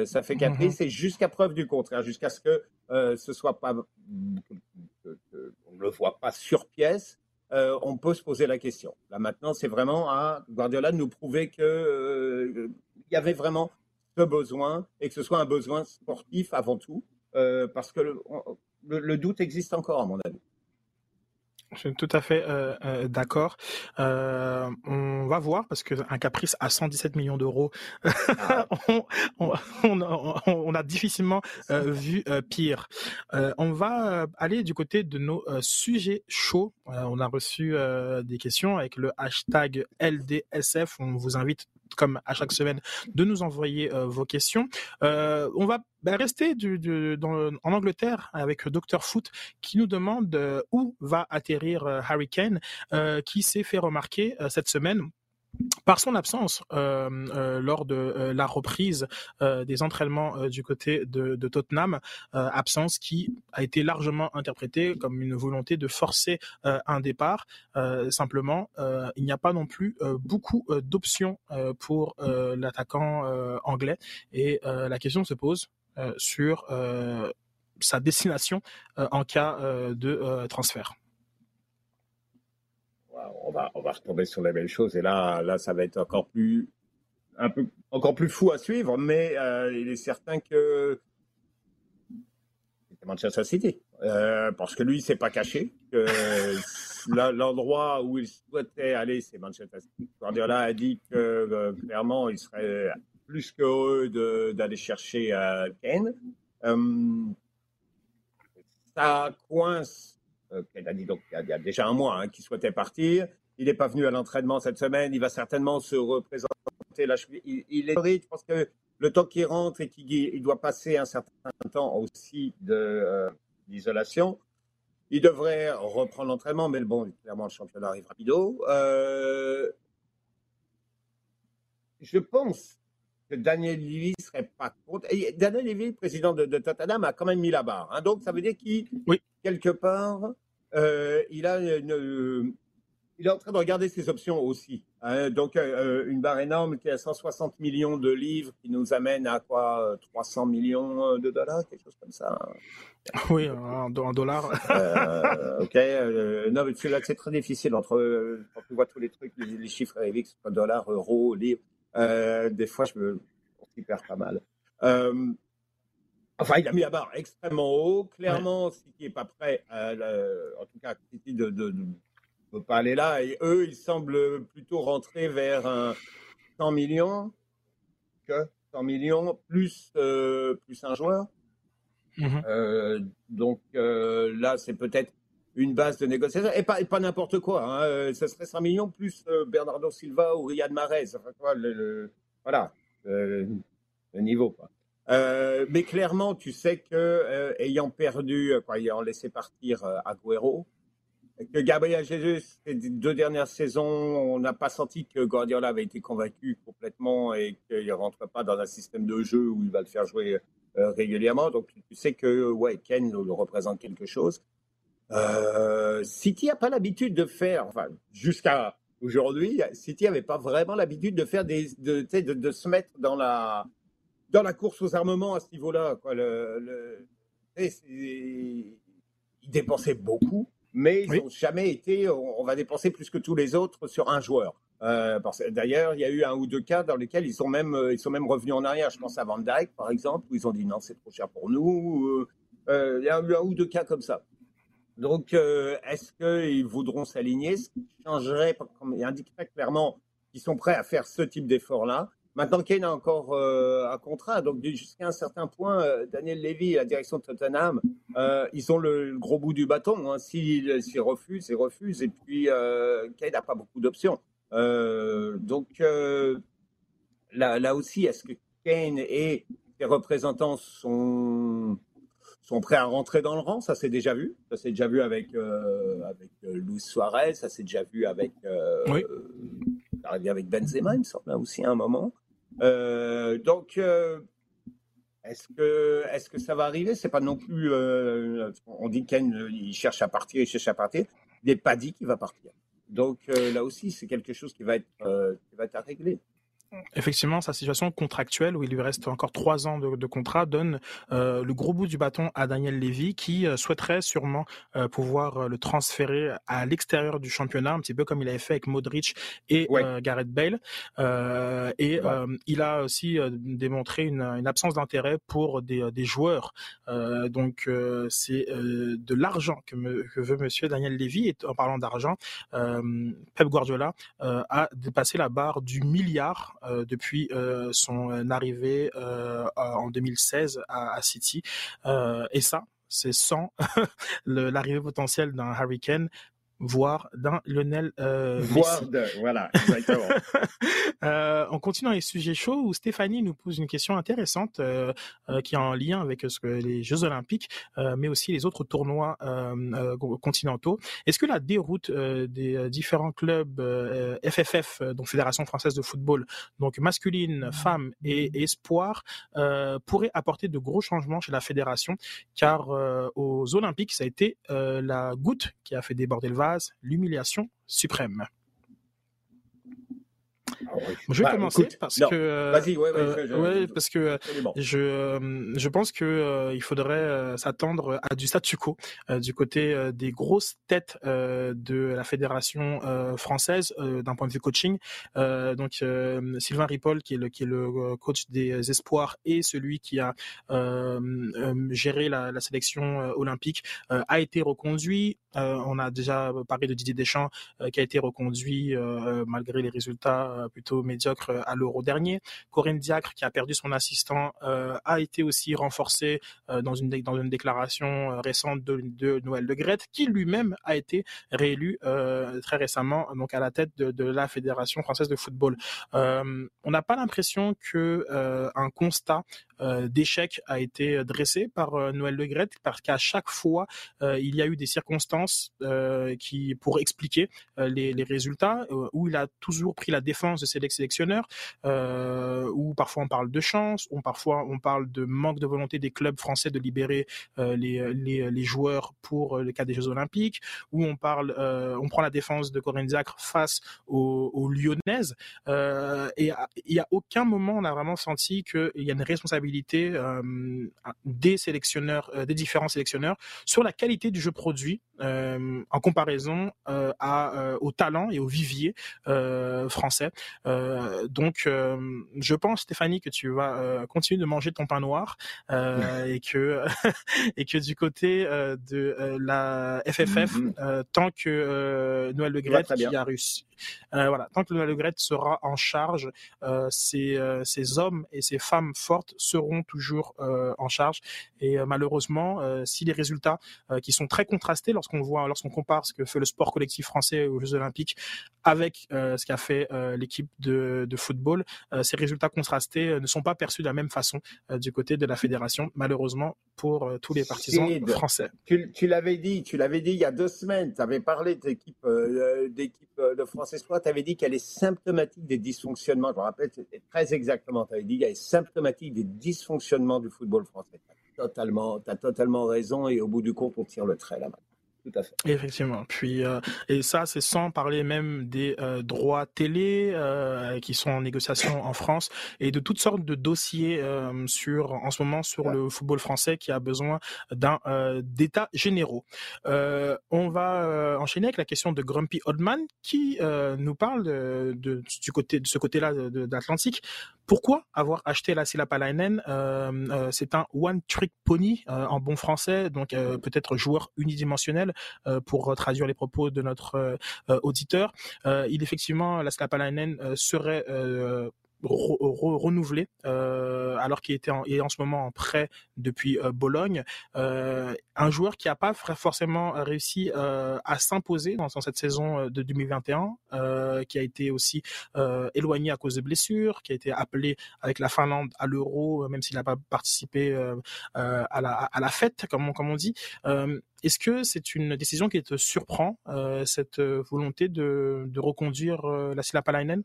ça fait caprice mm-hmm. et jusqu'à preuve du contraire, jusqu'à ce que ce soit pas, on ne le voit pas sur pièce, euh, on peut se poser la question. Là maintenant, c'est vraiment à Guardiola de nous prouver qu'il euh, y avait vraiment ce besoin et que ce soit un besoin sportif avant tout, euh, parce que le, doute existe encore à mon avis. Je suis tout à fait euh, euh, d'accord. On va voir parce que un caprice à 117 millions d'euros, ah. on, a difficilement vu pire. on va aller du côté de nos sujets chauds. on a reçu des questions avec le hashtag LDSF. On vous invite comme à chaque semaine, de nous envoyer vos questions. on va ben, rester en Angleterre avec Dr Foot qui nous demande euh, où va atterrir euh, Harry Kane, euh, qui s'est fait remarquer cette semaine par son absence euh, euh, lors de euh, la reprise des entraînements du côté de, de Tottenham, absence qui a été largement interprétée comme une volonté de forcer un départ. simplement, il n'y a pas non plus beaucoup d'options pour l'attaquant anglais et la question se pose sur sa destination en cas de transfert on va, on va retomber sur les belles choses. Et là, là, ça va être encore plus, un peu, encore plus fou à suivre. Mais euh, il est certain que Manchester City, euh, parce que lui, il s'est pas caché. Que l'endroit où il souhaitait aller, c'est Manchester City. Guardiola a dit que euh, clairement, il serait plus que heureux d'aller chercher Kane. ça coince euh, a dit donc il y a, déjà un mois, hein, qu'il souhaitait partir. Il n'est pas venu à l'entraînement cette semaine. Il va certainement se représenter. Il, il est je pense que le temps qu'il rentre et qu'il doit passer un certain temps aussi euh, d'isolation, il devrait reprendre l'entraînement, mais bon, clairement, le championnat arrive rapido. Euh, je pense que Daniel Levy serait pas contre. Et Daniel Levy, président de, Tottenham, a quand même mis la barre. Hein. donc, ça veut dire qu'il, quelque part, euh, il, a il est en train de regarder ses options aussi. Hein. donc, euh, une barre énorme qui est à 160 millions de livres, qui nous amène à quoi 300 millions de dollars, quelque chose comme ça. Oui, en, dollars. Euh, ok. non, mais là, c'est très difficile entre quand tu vois tous les trucs, les, chiffres avec dollars, euros, livres. des fois, je me on perds pas mal. Enfin, il a mis la barre extrêmement haut. Clairement, ouais. City n'est pas prêt, en tout cas, City ne pas aller là. Et eux, ils semblent plutôt rentrer vers un 100 millions que 100 millions plus, euh, plus un joueur. Mmh euh, donc euh, là, c'est peut-être une base de négociation. Et pas, pas n'importe quoi. Hein. Ce serait 100 millions plus Bernardo Silva ou Riyad Mahrez. Enfin, quoi, le, voilà, le niveau. Quoi. Euh, mais clairement, tu sais que euh, ayant perdu, euh, ayant laissé partir Agüero, que Gabriel Jesus, ces deux dernières saisons, on n'a pas senti que Guardiola avait été convaincu complètement et qu'il ne rentre pas dans un système de jeu où il va le faire jouer euh, régulièrement. Donc tu sais que ouais, Ken le représente quelque chose. Euh, City n'a pas l'habitude de faire, enfin, jusqu'à aujourd'hui, City n'avait pas vraiment l'habitude de faire des, de, de, de, se mettre dans la, dans la course aux armements à ce niveau-là. Quoi. Le, le, ils dépensaient beaucoup, mais ils n'ont jamais été, on, va dépenser plus que tous les autres sur un joueur. Euh, D'ailleurs, il y a eu un ou deux cas dans lesquels ils sont même, ils sont même revenus en arrière. Je pense à Van Dyke, par exemple, où ils ont dit non, c'est trop cher pour nous. Euh, il y a eu un ou deux cas comme ça. Donc, euh, est-ce qu'ils voudront s'aligner? Ce qui changerait, il indiquerait clairement qu'ils sont prêts à faire ce type d'effort-là. Maintenant, Kane a encore euh, un contrat, donc jusqu'à un certain point, euh, Daniel Levy, la direction de Tottenham, ils ont le, gros bout du bâton. Hein. S'ils refusent, ils refusent. Et puis, Kane n'a pas beaucoup d'options. donc, là, là aussi, est-ce que Kane et ses représentants sont sont prêts à rentrer dans le rang? Ça s'est déjà vu. Ça s'est déjà vu avec, euh, avec euh, Luis Suarez. Ça s'est déjà vu avec, euh, oui. avec Benzema, il me semble, aussi à un moment. Donc, est-ce que, est que ça va arriver? C'est pas non plus. on dit qu'il cherche à partir, il cherche à partir. Il n'est pas dit qu'il va partir. Donc là aussi, c'est quelque chose qui va être, qui va être à régler. Effectivement, sa situation contractuelle, où il lui reste encore trois ans de, contrat, donne euh, le gros bout du bâton à Daniel Levy, qui euh, souhaiterait sûrement euh, pouvoir le transférer à l'extérieur du championnat, un petit peu comme il avait fait avec Modric et Gareth Bale. et il a aussi démontré une, absence d'intérêt pour des, joueurs. donc, c'est de l'argent que, que, veut Monsieur Daniel Levy. Et en parlant d'argent, Pep Guardiola a dépassé la barre du milliard euh, depuis euh, son arrivée euh, en 2016 à, City. et ça, c'est sans l'arrivée potentielle d'un Harry Kane voire d'un Lionel euh, Voire de, voilà, exactement. euh, on continue dans les sujets chauds où Stéphanie nous pose une question intéressante euh, euh, qui est en lien avec ce que les Jeux Olympiques, euh, mais aussi les autres tournois euh, continentaux. Est-ce que la déroute des différents clubs FFF, donc Fédération française de football, donc masculine, femme et, et espoir, pourrait apporter de gros changements chez la fédération, car aux Olympiques, ça a été la goutte qui a fait déborder le vase l'humiliation suprême. Ah je vais bah, commencer parce que ouais, euh, parce que je euh, je pense que euh, il faudrait s'attendre à du statu quo du côté des grosses têtes de la fédération française d'un point de vue coaching. donc Sylvain Ripoll qui est le qui est le coach des espoirs et celui qui a géré la, la sélection olympique a été reconduit. on a déjà parlé de Didier Deschamps qui a été reconduit malgré les résultats plutôt médiocre euh, à l'Euro dernier. Corinne Diacre, qui a perdu son assistant, euh, a été aussi renforcée euh, dans une dans une déclaration récente de, de Noël Le Gret, qui lui-même a été réélu très récemment donc à la tête de, de la Fédération française de football. on n'a pas l'impression que un constat d'échec a été dressé par Noël Le Gret, parce qu'à chaque fois il y a eu des circonstances qui pour expliquer les, résultats où il a toujours pris la défense de ses sélectionneurs, euh, où parfois on parle de chance, où parfois on parle de manque de volonté des clubs français de libérer euh, les, les, joueurs pour le cas des Jeux Olympiques, où on parle, euh, on prend la défense de Corinne Diacre face aux, Lyonnaises, euh, et il y a aucun moment on a vraiment senti qu'il y a une responsabilité euh, des sélectionneurs, euh, des différents sélectionneurs sur la qualité du jeu produit en comparaison à, au talent et au vivier français. Euh, donc, euh, je pense, Stéphanie, que tu vas euh, continuer de manger ton pain noir et que et que du côté de la FFF, mm-hmm. tant que Noël Le Gret qui a réussi, voilà, tant que Noël Le Gret sera en charge, ces, ces hommes et ces femmes fortes seront toujours en charge. Et malheureusement, si les résultats qui sont très contrastés lorsqu'on voit, lorsqu'on compare ce que fait le sport collectif français aux Jeux Olympiques avec ce qu'a fait l'équipe de, de, football, ces résultats contrastés ne sont pas perçus de la même façon du côté de la fédération, malheureusement pour tous les partisans français. Tu, tu l'avais dit, tu l'avais dit il y a deux semaines. Tu avais parlé d'équipe de France Espoir. Tu avais dit qu'elle est symptomatique des dysfonctionnements. Je me rappelle, très exactement. Tu avais dit qu'elle est symptomatique des dysfonctionnements du football français. Tu totalement, as totalement raison et au bout du compte, on tire le trait là-bas. Tout à fait. Effectivement. Puis euh, et ça, c'est sans parler même des euh, droits télé euh, qui sont en négociation en France et de toutes sortes de dossiers sur en ce moment sur le football français qui a besoin d'un d'états généraux. on va enchaîner avec la question de Grumpy Oldman qui nous parle de, de, du côté de ce côté-là de, l'Atlantique. Pourquoi avoir acheté la Silla Palainen C'est un one trick pony en bon français, donc peut-être joueur unidimensionnel euh, pour traduire les propos de notre euh, auditeur. Euh, il effectivement, la Slapalainen serait renouvelé alors qu'il était en, est en ce moment en prêt depuis Bologne. un joueur qui n'a pas forcément réussi à s'imposer dans, cette saison de 2021, qui a été aussi éloigné à cause de blessures, qui a été appelé avec la Finlande à l'Euro, même s'il n'a pas participé à la, à, la, fête, comme on, comme on dit. Est-ce que c'est une décision qui te surprend, cette volonté de, de reconduire la Silla Palainen?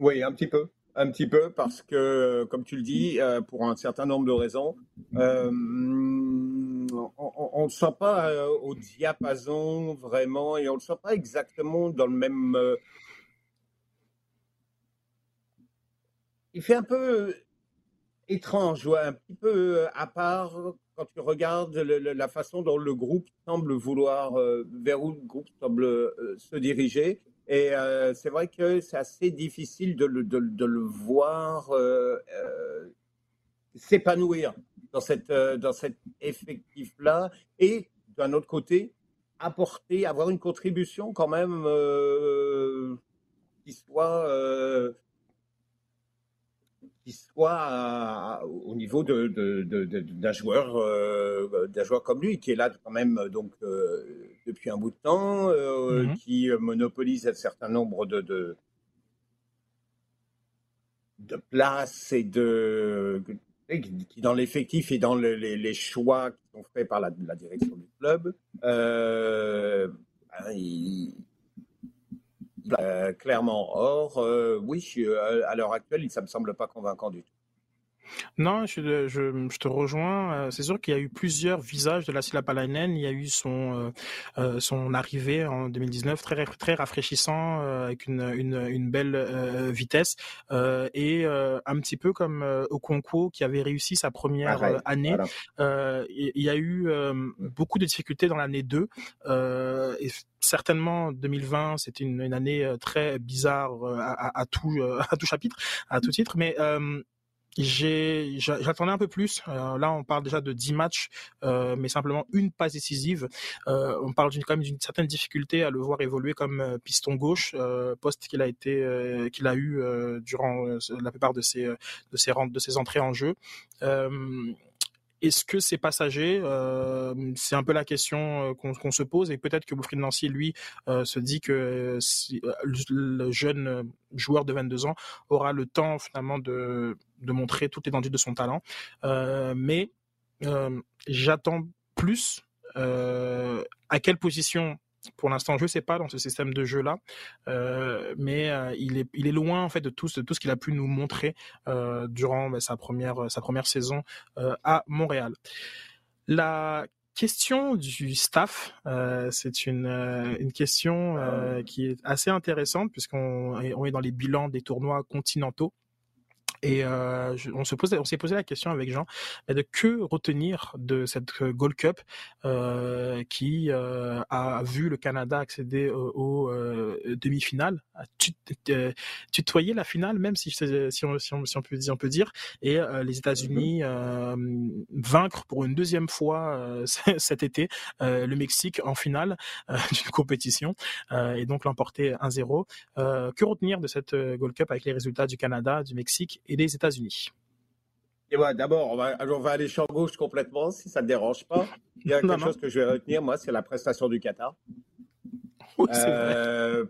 Oui, un petit peu. Un petit peu parce que, comme tu le dis, euh, pour un certain nombre de raisons, euh, on ne sent pas euh, au diapason vraiment et on ne sent pas exactement dans le même. il fait un peu étrange, un petit peu à part quand tu regardes la façon dont le groupe semble vouloir, vers où le groupe semble se diriger. Et euh, c'est vrai que c'est assez difficile de le, voir euh, euh, s'épanouir dans, cette, dans cet effectif-là. Et d'un autre côté, apporter, avoir une contribution quand même qui soit soit au niveau d'un de, joueur, euh, joueur comme lui, qui est là quand même donc euh, depuis un bout de temps, euh, mhm. qui monopolise un certain nombre de, de, places et de qui dans l'effectif et dans les, choix qui sont faits par la, direction du club, ben, il, euh, clairement. Or, euh, oui, euh, à l'heure actuelle, ça me semble pas convaincant du tout. Non, je, je, je te rejoins. Euh, c'est sûr qu'il y a eu plusieurs visages de la Silla Palainen. Il y a eu son euh, euh, son arrivée en 2019 très très rafraîchissant avec une une, une belle vitesse et un petit peu comme Okonkwo qui avait réussi sa première année. il y a eu beaucoup de difficultés dans l'année 2 et certainement 2020 c'était une, une, année très bizarre à, à, tout à tout chapitre à tout titre mais j'attendais un peu plus. Euh, là, on parle déjà de 10 matchs, euh, mais simplement une passe décisive. Euh, on parle quand même d'une certaine difficulté à le voir évoluer comme piston gauche, poste qu'il a été, qu'il a eu durant la plupart de ses de ses de ses entrées en jeu. Est-ce que c'est passager? C'est un peu la question qu'on se pose et peut-être que Wilfried Nancy, lui, se dit que le jeune joueur de 22 ans aura le temps finalement de, de montrer toute l'étendue de son talent. mais j'attends plus. à quelle position pour l'instant, je ne sais pas dans ce système de jeu là, euh, mais euh, il est il est loin en fait de tout, tout ce qu'il a pu nous montrer euh, durant bah, sa première sa première saison à Montréal. La question du staff, c'est une, une question qui est assez intéressante puisqu'on on est dans les bilans des tournois continentaux. Et euh, on se posait, on s'est posé la question avec Jean de que retenir de cette euh, Gold Cup euh, qui euh, a vu le Canada accéder aux, demi-finales, tutoyer la finale, même si, si, on, si, on, peut, si on peut dire, et les États-Unis mm-hmm. vaincre pour une deuxième fois cet été le Mexique en finale d'une compétition et donc l'emporter 1-0. que retenir de cette Gold Cup avec les résultats du Canada, du Mexique et des États-Unis. Et voilà, d'abord, on va, on va aller champ gauche complètement, si ça ne dérange pas. Il y a quelque chose que je vais retenir, moi, c'est la prestation du Qatar. Oui, euh,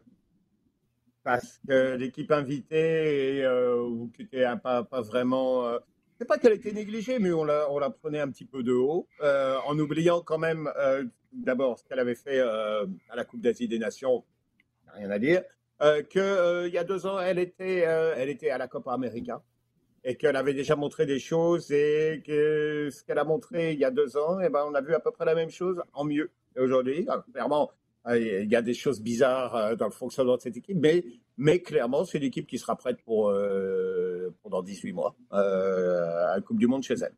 parce que l'équipe invitée, euh, qui était pas, pas vraiment. Euh, c'est pas qu'elle était négligée, mais on la, on la prenait un petit peu de haut, euh, en oubliant quand même d'abord ce qu'elle avait fait à la Coupe d'Asie des Nations, rien à dire, qu'il y a deux ans, elle était, elle était à la Copa América et qu'elle avait déjà montré des choses et que ce qu'elle a montré il y a deux ans, et eh ben, on a vu à peu près la même chose en mieux aujourd'hui. Clairement, euh, il y a des choses bizarres euh, dans le fonctionnement de cette équipe, mais, mais clairement, c'est une équipe qui sera prête pour, euh, pendant 18 mois à la Coupe du Monde chez elle.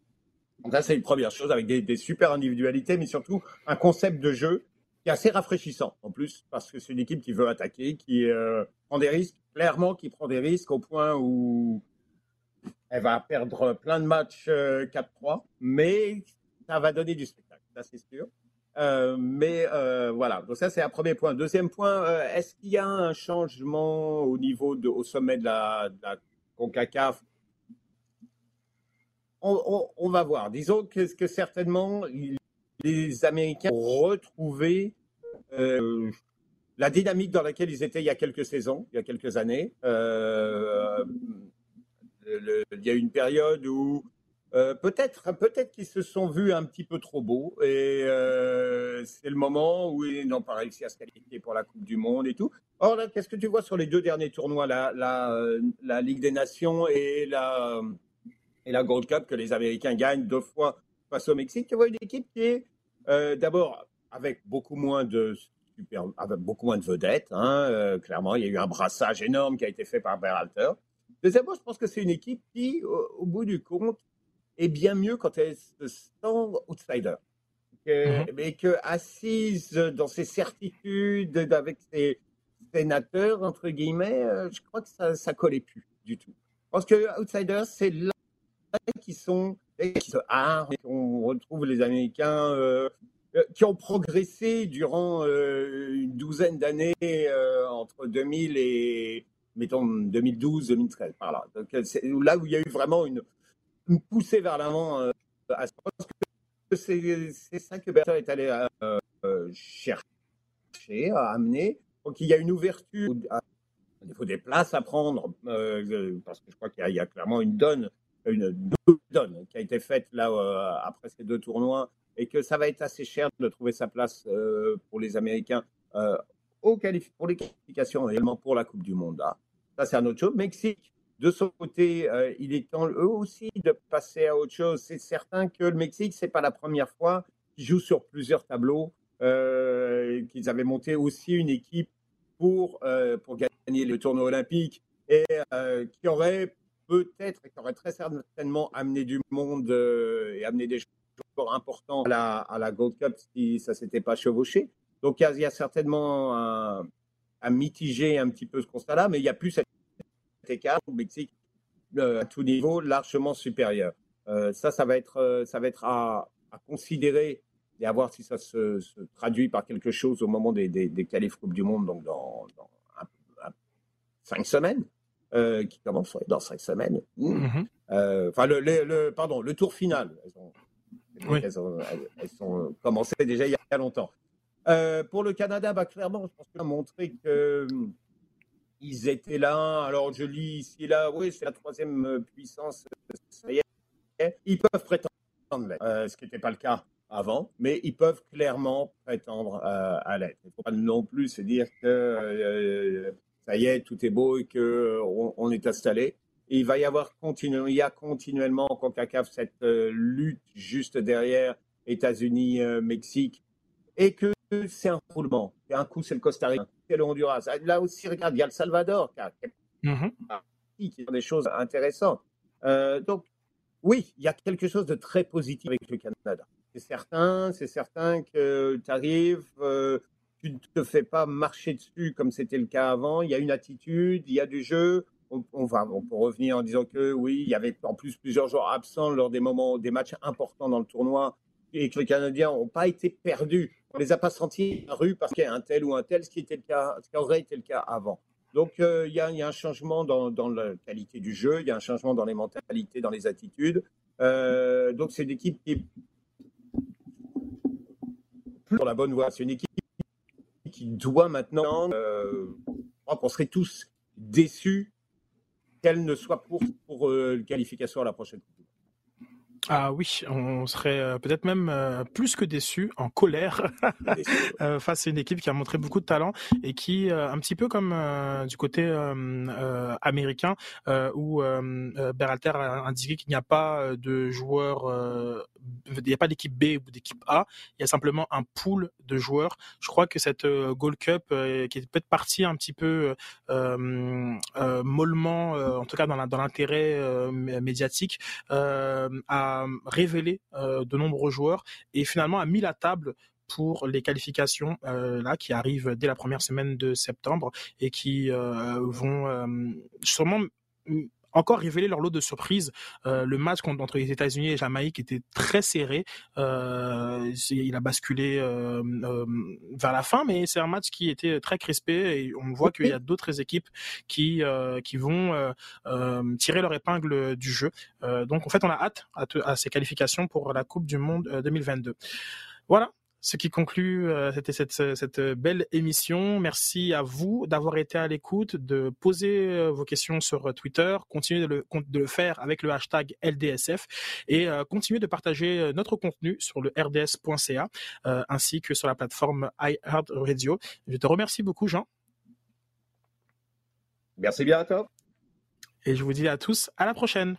Donc ça, c'est une première chose avec des, super individualités, mais surtout un concept de jeu qui est assez rafraîchissant en plus, parce que c'est une équipe qui veut attaquer, qui prend des risques, clairement qui prend des risques au point où elle va perdre plein de matchs 4-3, mais ça va donner du spectacle, ça c'est sûr. Euh, mais euh, voilà, donc ça c'est un premier point. Deuxième point, euh, est-ce qu'il y a un changement au niveau de, au sommet de la, CONCACAF? On, va voir. Disons que, que certainement les Américains ont retrouvé la dynamique dans laquelle ils étaient il y a quelques saisons, il y a quelques années. Il y a une période où euh, peut-être, peut-être qu'ils se sont vus un petit peu trop beaux et euh, c'est le moment où ils n'ont pas réussi à se qualifier pour la Coupe du Monde et tout. Or qu'est-ce que tu vois sur les deux derniers tournois, la, la Ligue des Nations et la, Gold Cup que les Américains gagnent deux fois face au Mexique? Tu vois une équipe qui est euh, d'abord avec beaucoup moins de super, avec beaucoup moins de vedettes. Hein, clairement, il y a eu un brassage énorme qui a été fait par Berhalter. Deuxièmement, je pense que c'est une équipe qui, au bout du compte, est bien mieux quand elle se sent outsider. Mhm. Mais que assise dans ses certitudes, avec ses sénateurs, entre guillemets, euh, je crois que ça ne collait plus du tout. Parce que outsider, c'est là qui sont qui se on retrouve les Américains euh, euh, qui ont progressé durant une douzaine d'années entre 2000 et mettons 2012, 2013 par. Donc c'est là où il y a eu vraiment une pousser vers l'avant euh, à c'est ça que Bertrand est allé euh, euh, chercher, à amener. Donc il y a une ouverture, il faut des places à prendre, parce que je crois qu'il y, a clairement une donne, une donne qui a été faite là après ces deux tournois, et que ça va être assez cher de trouver sa place pour les Américains au pour les qualifications également pour la Coupe du Monde. Ça c'est un autre chose. Mexique, de son côté, euh, il est temps eux aussi de passer à autre chose. C'est certain que le Mexique, c'est pas la première fois qu'ils jouent sur plusieurs tableaux, euh, qu'ils avaient monté aussi une équipe pour, euh, pour gagner le tournoi olympique et qui aurait peut-être, qui aurait très certainement amené du monde et amené des joueurs importants à la, à la Gold Cup si ça s'était pas chevauché. Donc il y, a certainement à mitiger un petit peu ce constat-là, mais il n'y a plus cette écart au Mexique euh, à tout niveau largement supérieur. Euh, ça, ça va être, euh, ça va être à, considérer et à voir si ça se, traduit par quelque chose au moment des, des, des qualifs Coupe du Monde, donc dans, cinq semaines, qui commence dans cinq semaines. Mm-hmm. Enfin, le, le, pardon, le tour final. Elles, ont, elles, sont commencées déjà il y a longtemps. Pour le Canada, bah, clairement, je pense qu'on a montré que ils étaient là. Alors je lis ici là, oui, c'est la troisième euh, puissance, ça y est. Ils peuvent prétendre, euh, ce qui n'était pas le cas avant, mais ils peuvent clairement prétendre euh, à l'aide. Il ne faut pas non plus se dire que ça y est, tout est beau et qu'on on est installé. il va y avoir continu, il y a continuellement en CONCACAF cette lutte juste derrière États-Unis, Mexique, et que c'est un roulement. Et un coup, c'est le Costa Rica, c'est le Honduras. Là aussi, regarde, il y a le Salvador qui a, mm-hmm. des choses intéressantes. Euh, donc, oui, il y a quelque chose de très positif avec le Canada. C'est certain, c'est certain que tu arrives, euh, tu ne te fais pas marcher dessus comme c'était le cas avant. Il y a une attitude, il y a du jeu. On, va, on peut revenir en disant que oui, il y avait en plus plusieurs joueurs absents lors des moments, des matchs importants dans le tournoi et que les Canadiens n'ont pas été perdus. On ne les a pas sentis rue parce qu'il y a un tel ou un tel, ce qui, était le cas, ce qui aurait été le cas avant. Donc il y, a un changement dans, la qualité du jeu, il y a un changement dans les mentalités, dans les attitudes. donc c'est une équipe qui est plus dans la bonne voie. C'est une équipe qui doit maintenant, euh, je crois qu'on serait tous déçus qu'elle ne soit pour, pour euh, qualification à la prochaine Coupe ah oui, on serait euh, peut-être même euh, plus que déçu, en colère, euh, face à une équipe qui a montré beaucoup de talent et qui, un petit peu comme du côté américain, où Berhalter a indiqué qu'il n'y a pas de joueurs, il n'y a pas d'équipe B ou d'équipe A, il y a simplement un pool de joueurs. Je crois que cette Gold Cup, qui est peut-être partie un petit peu mollement, en tout cas dans l'intérêt médiatique, a révélé euh, de nombreux joueurs et finalement a mis la table pour les qualifications euh, là qui arrivent dès la première semaine de septembre et qui euh, vont sûrement encore révéler leur lot de surprises. Euh, le match contre, entre les États-Unis et Jamaïque était très serré. Euh, il a basculé euh, euh, vers la fin, mais c'est un match qui était très crispé et on voit qu'il y a d'autres équipes qui euh, qui vont tirer leur épingle du jeu. donc en fait, on a hâte à, à ces qualifications pour la Coupe du Monde 2022. Voilà, ce qui conclut euh, cette, cette, belle émission. Merci à vous d'avoir été à l'écoute, de poser euh, vos questions sur Twitter, continuez de le, de le faire avec le hashtag LDSF et euh, continuez de partager notre contenu sur le rds.ca ainsi que sur la plateforme iHeartRadio. Je te remercie beaucoup, Jean. Merci bien à toi. Et je vous dis à tous à la prochaine.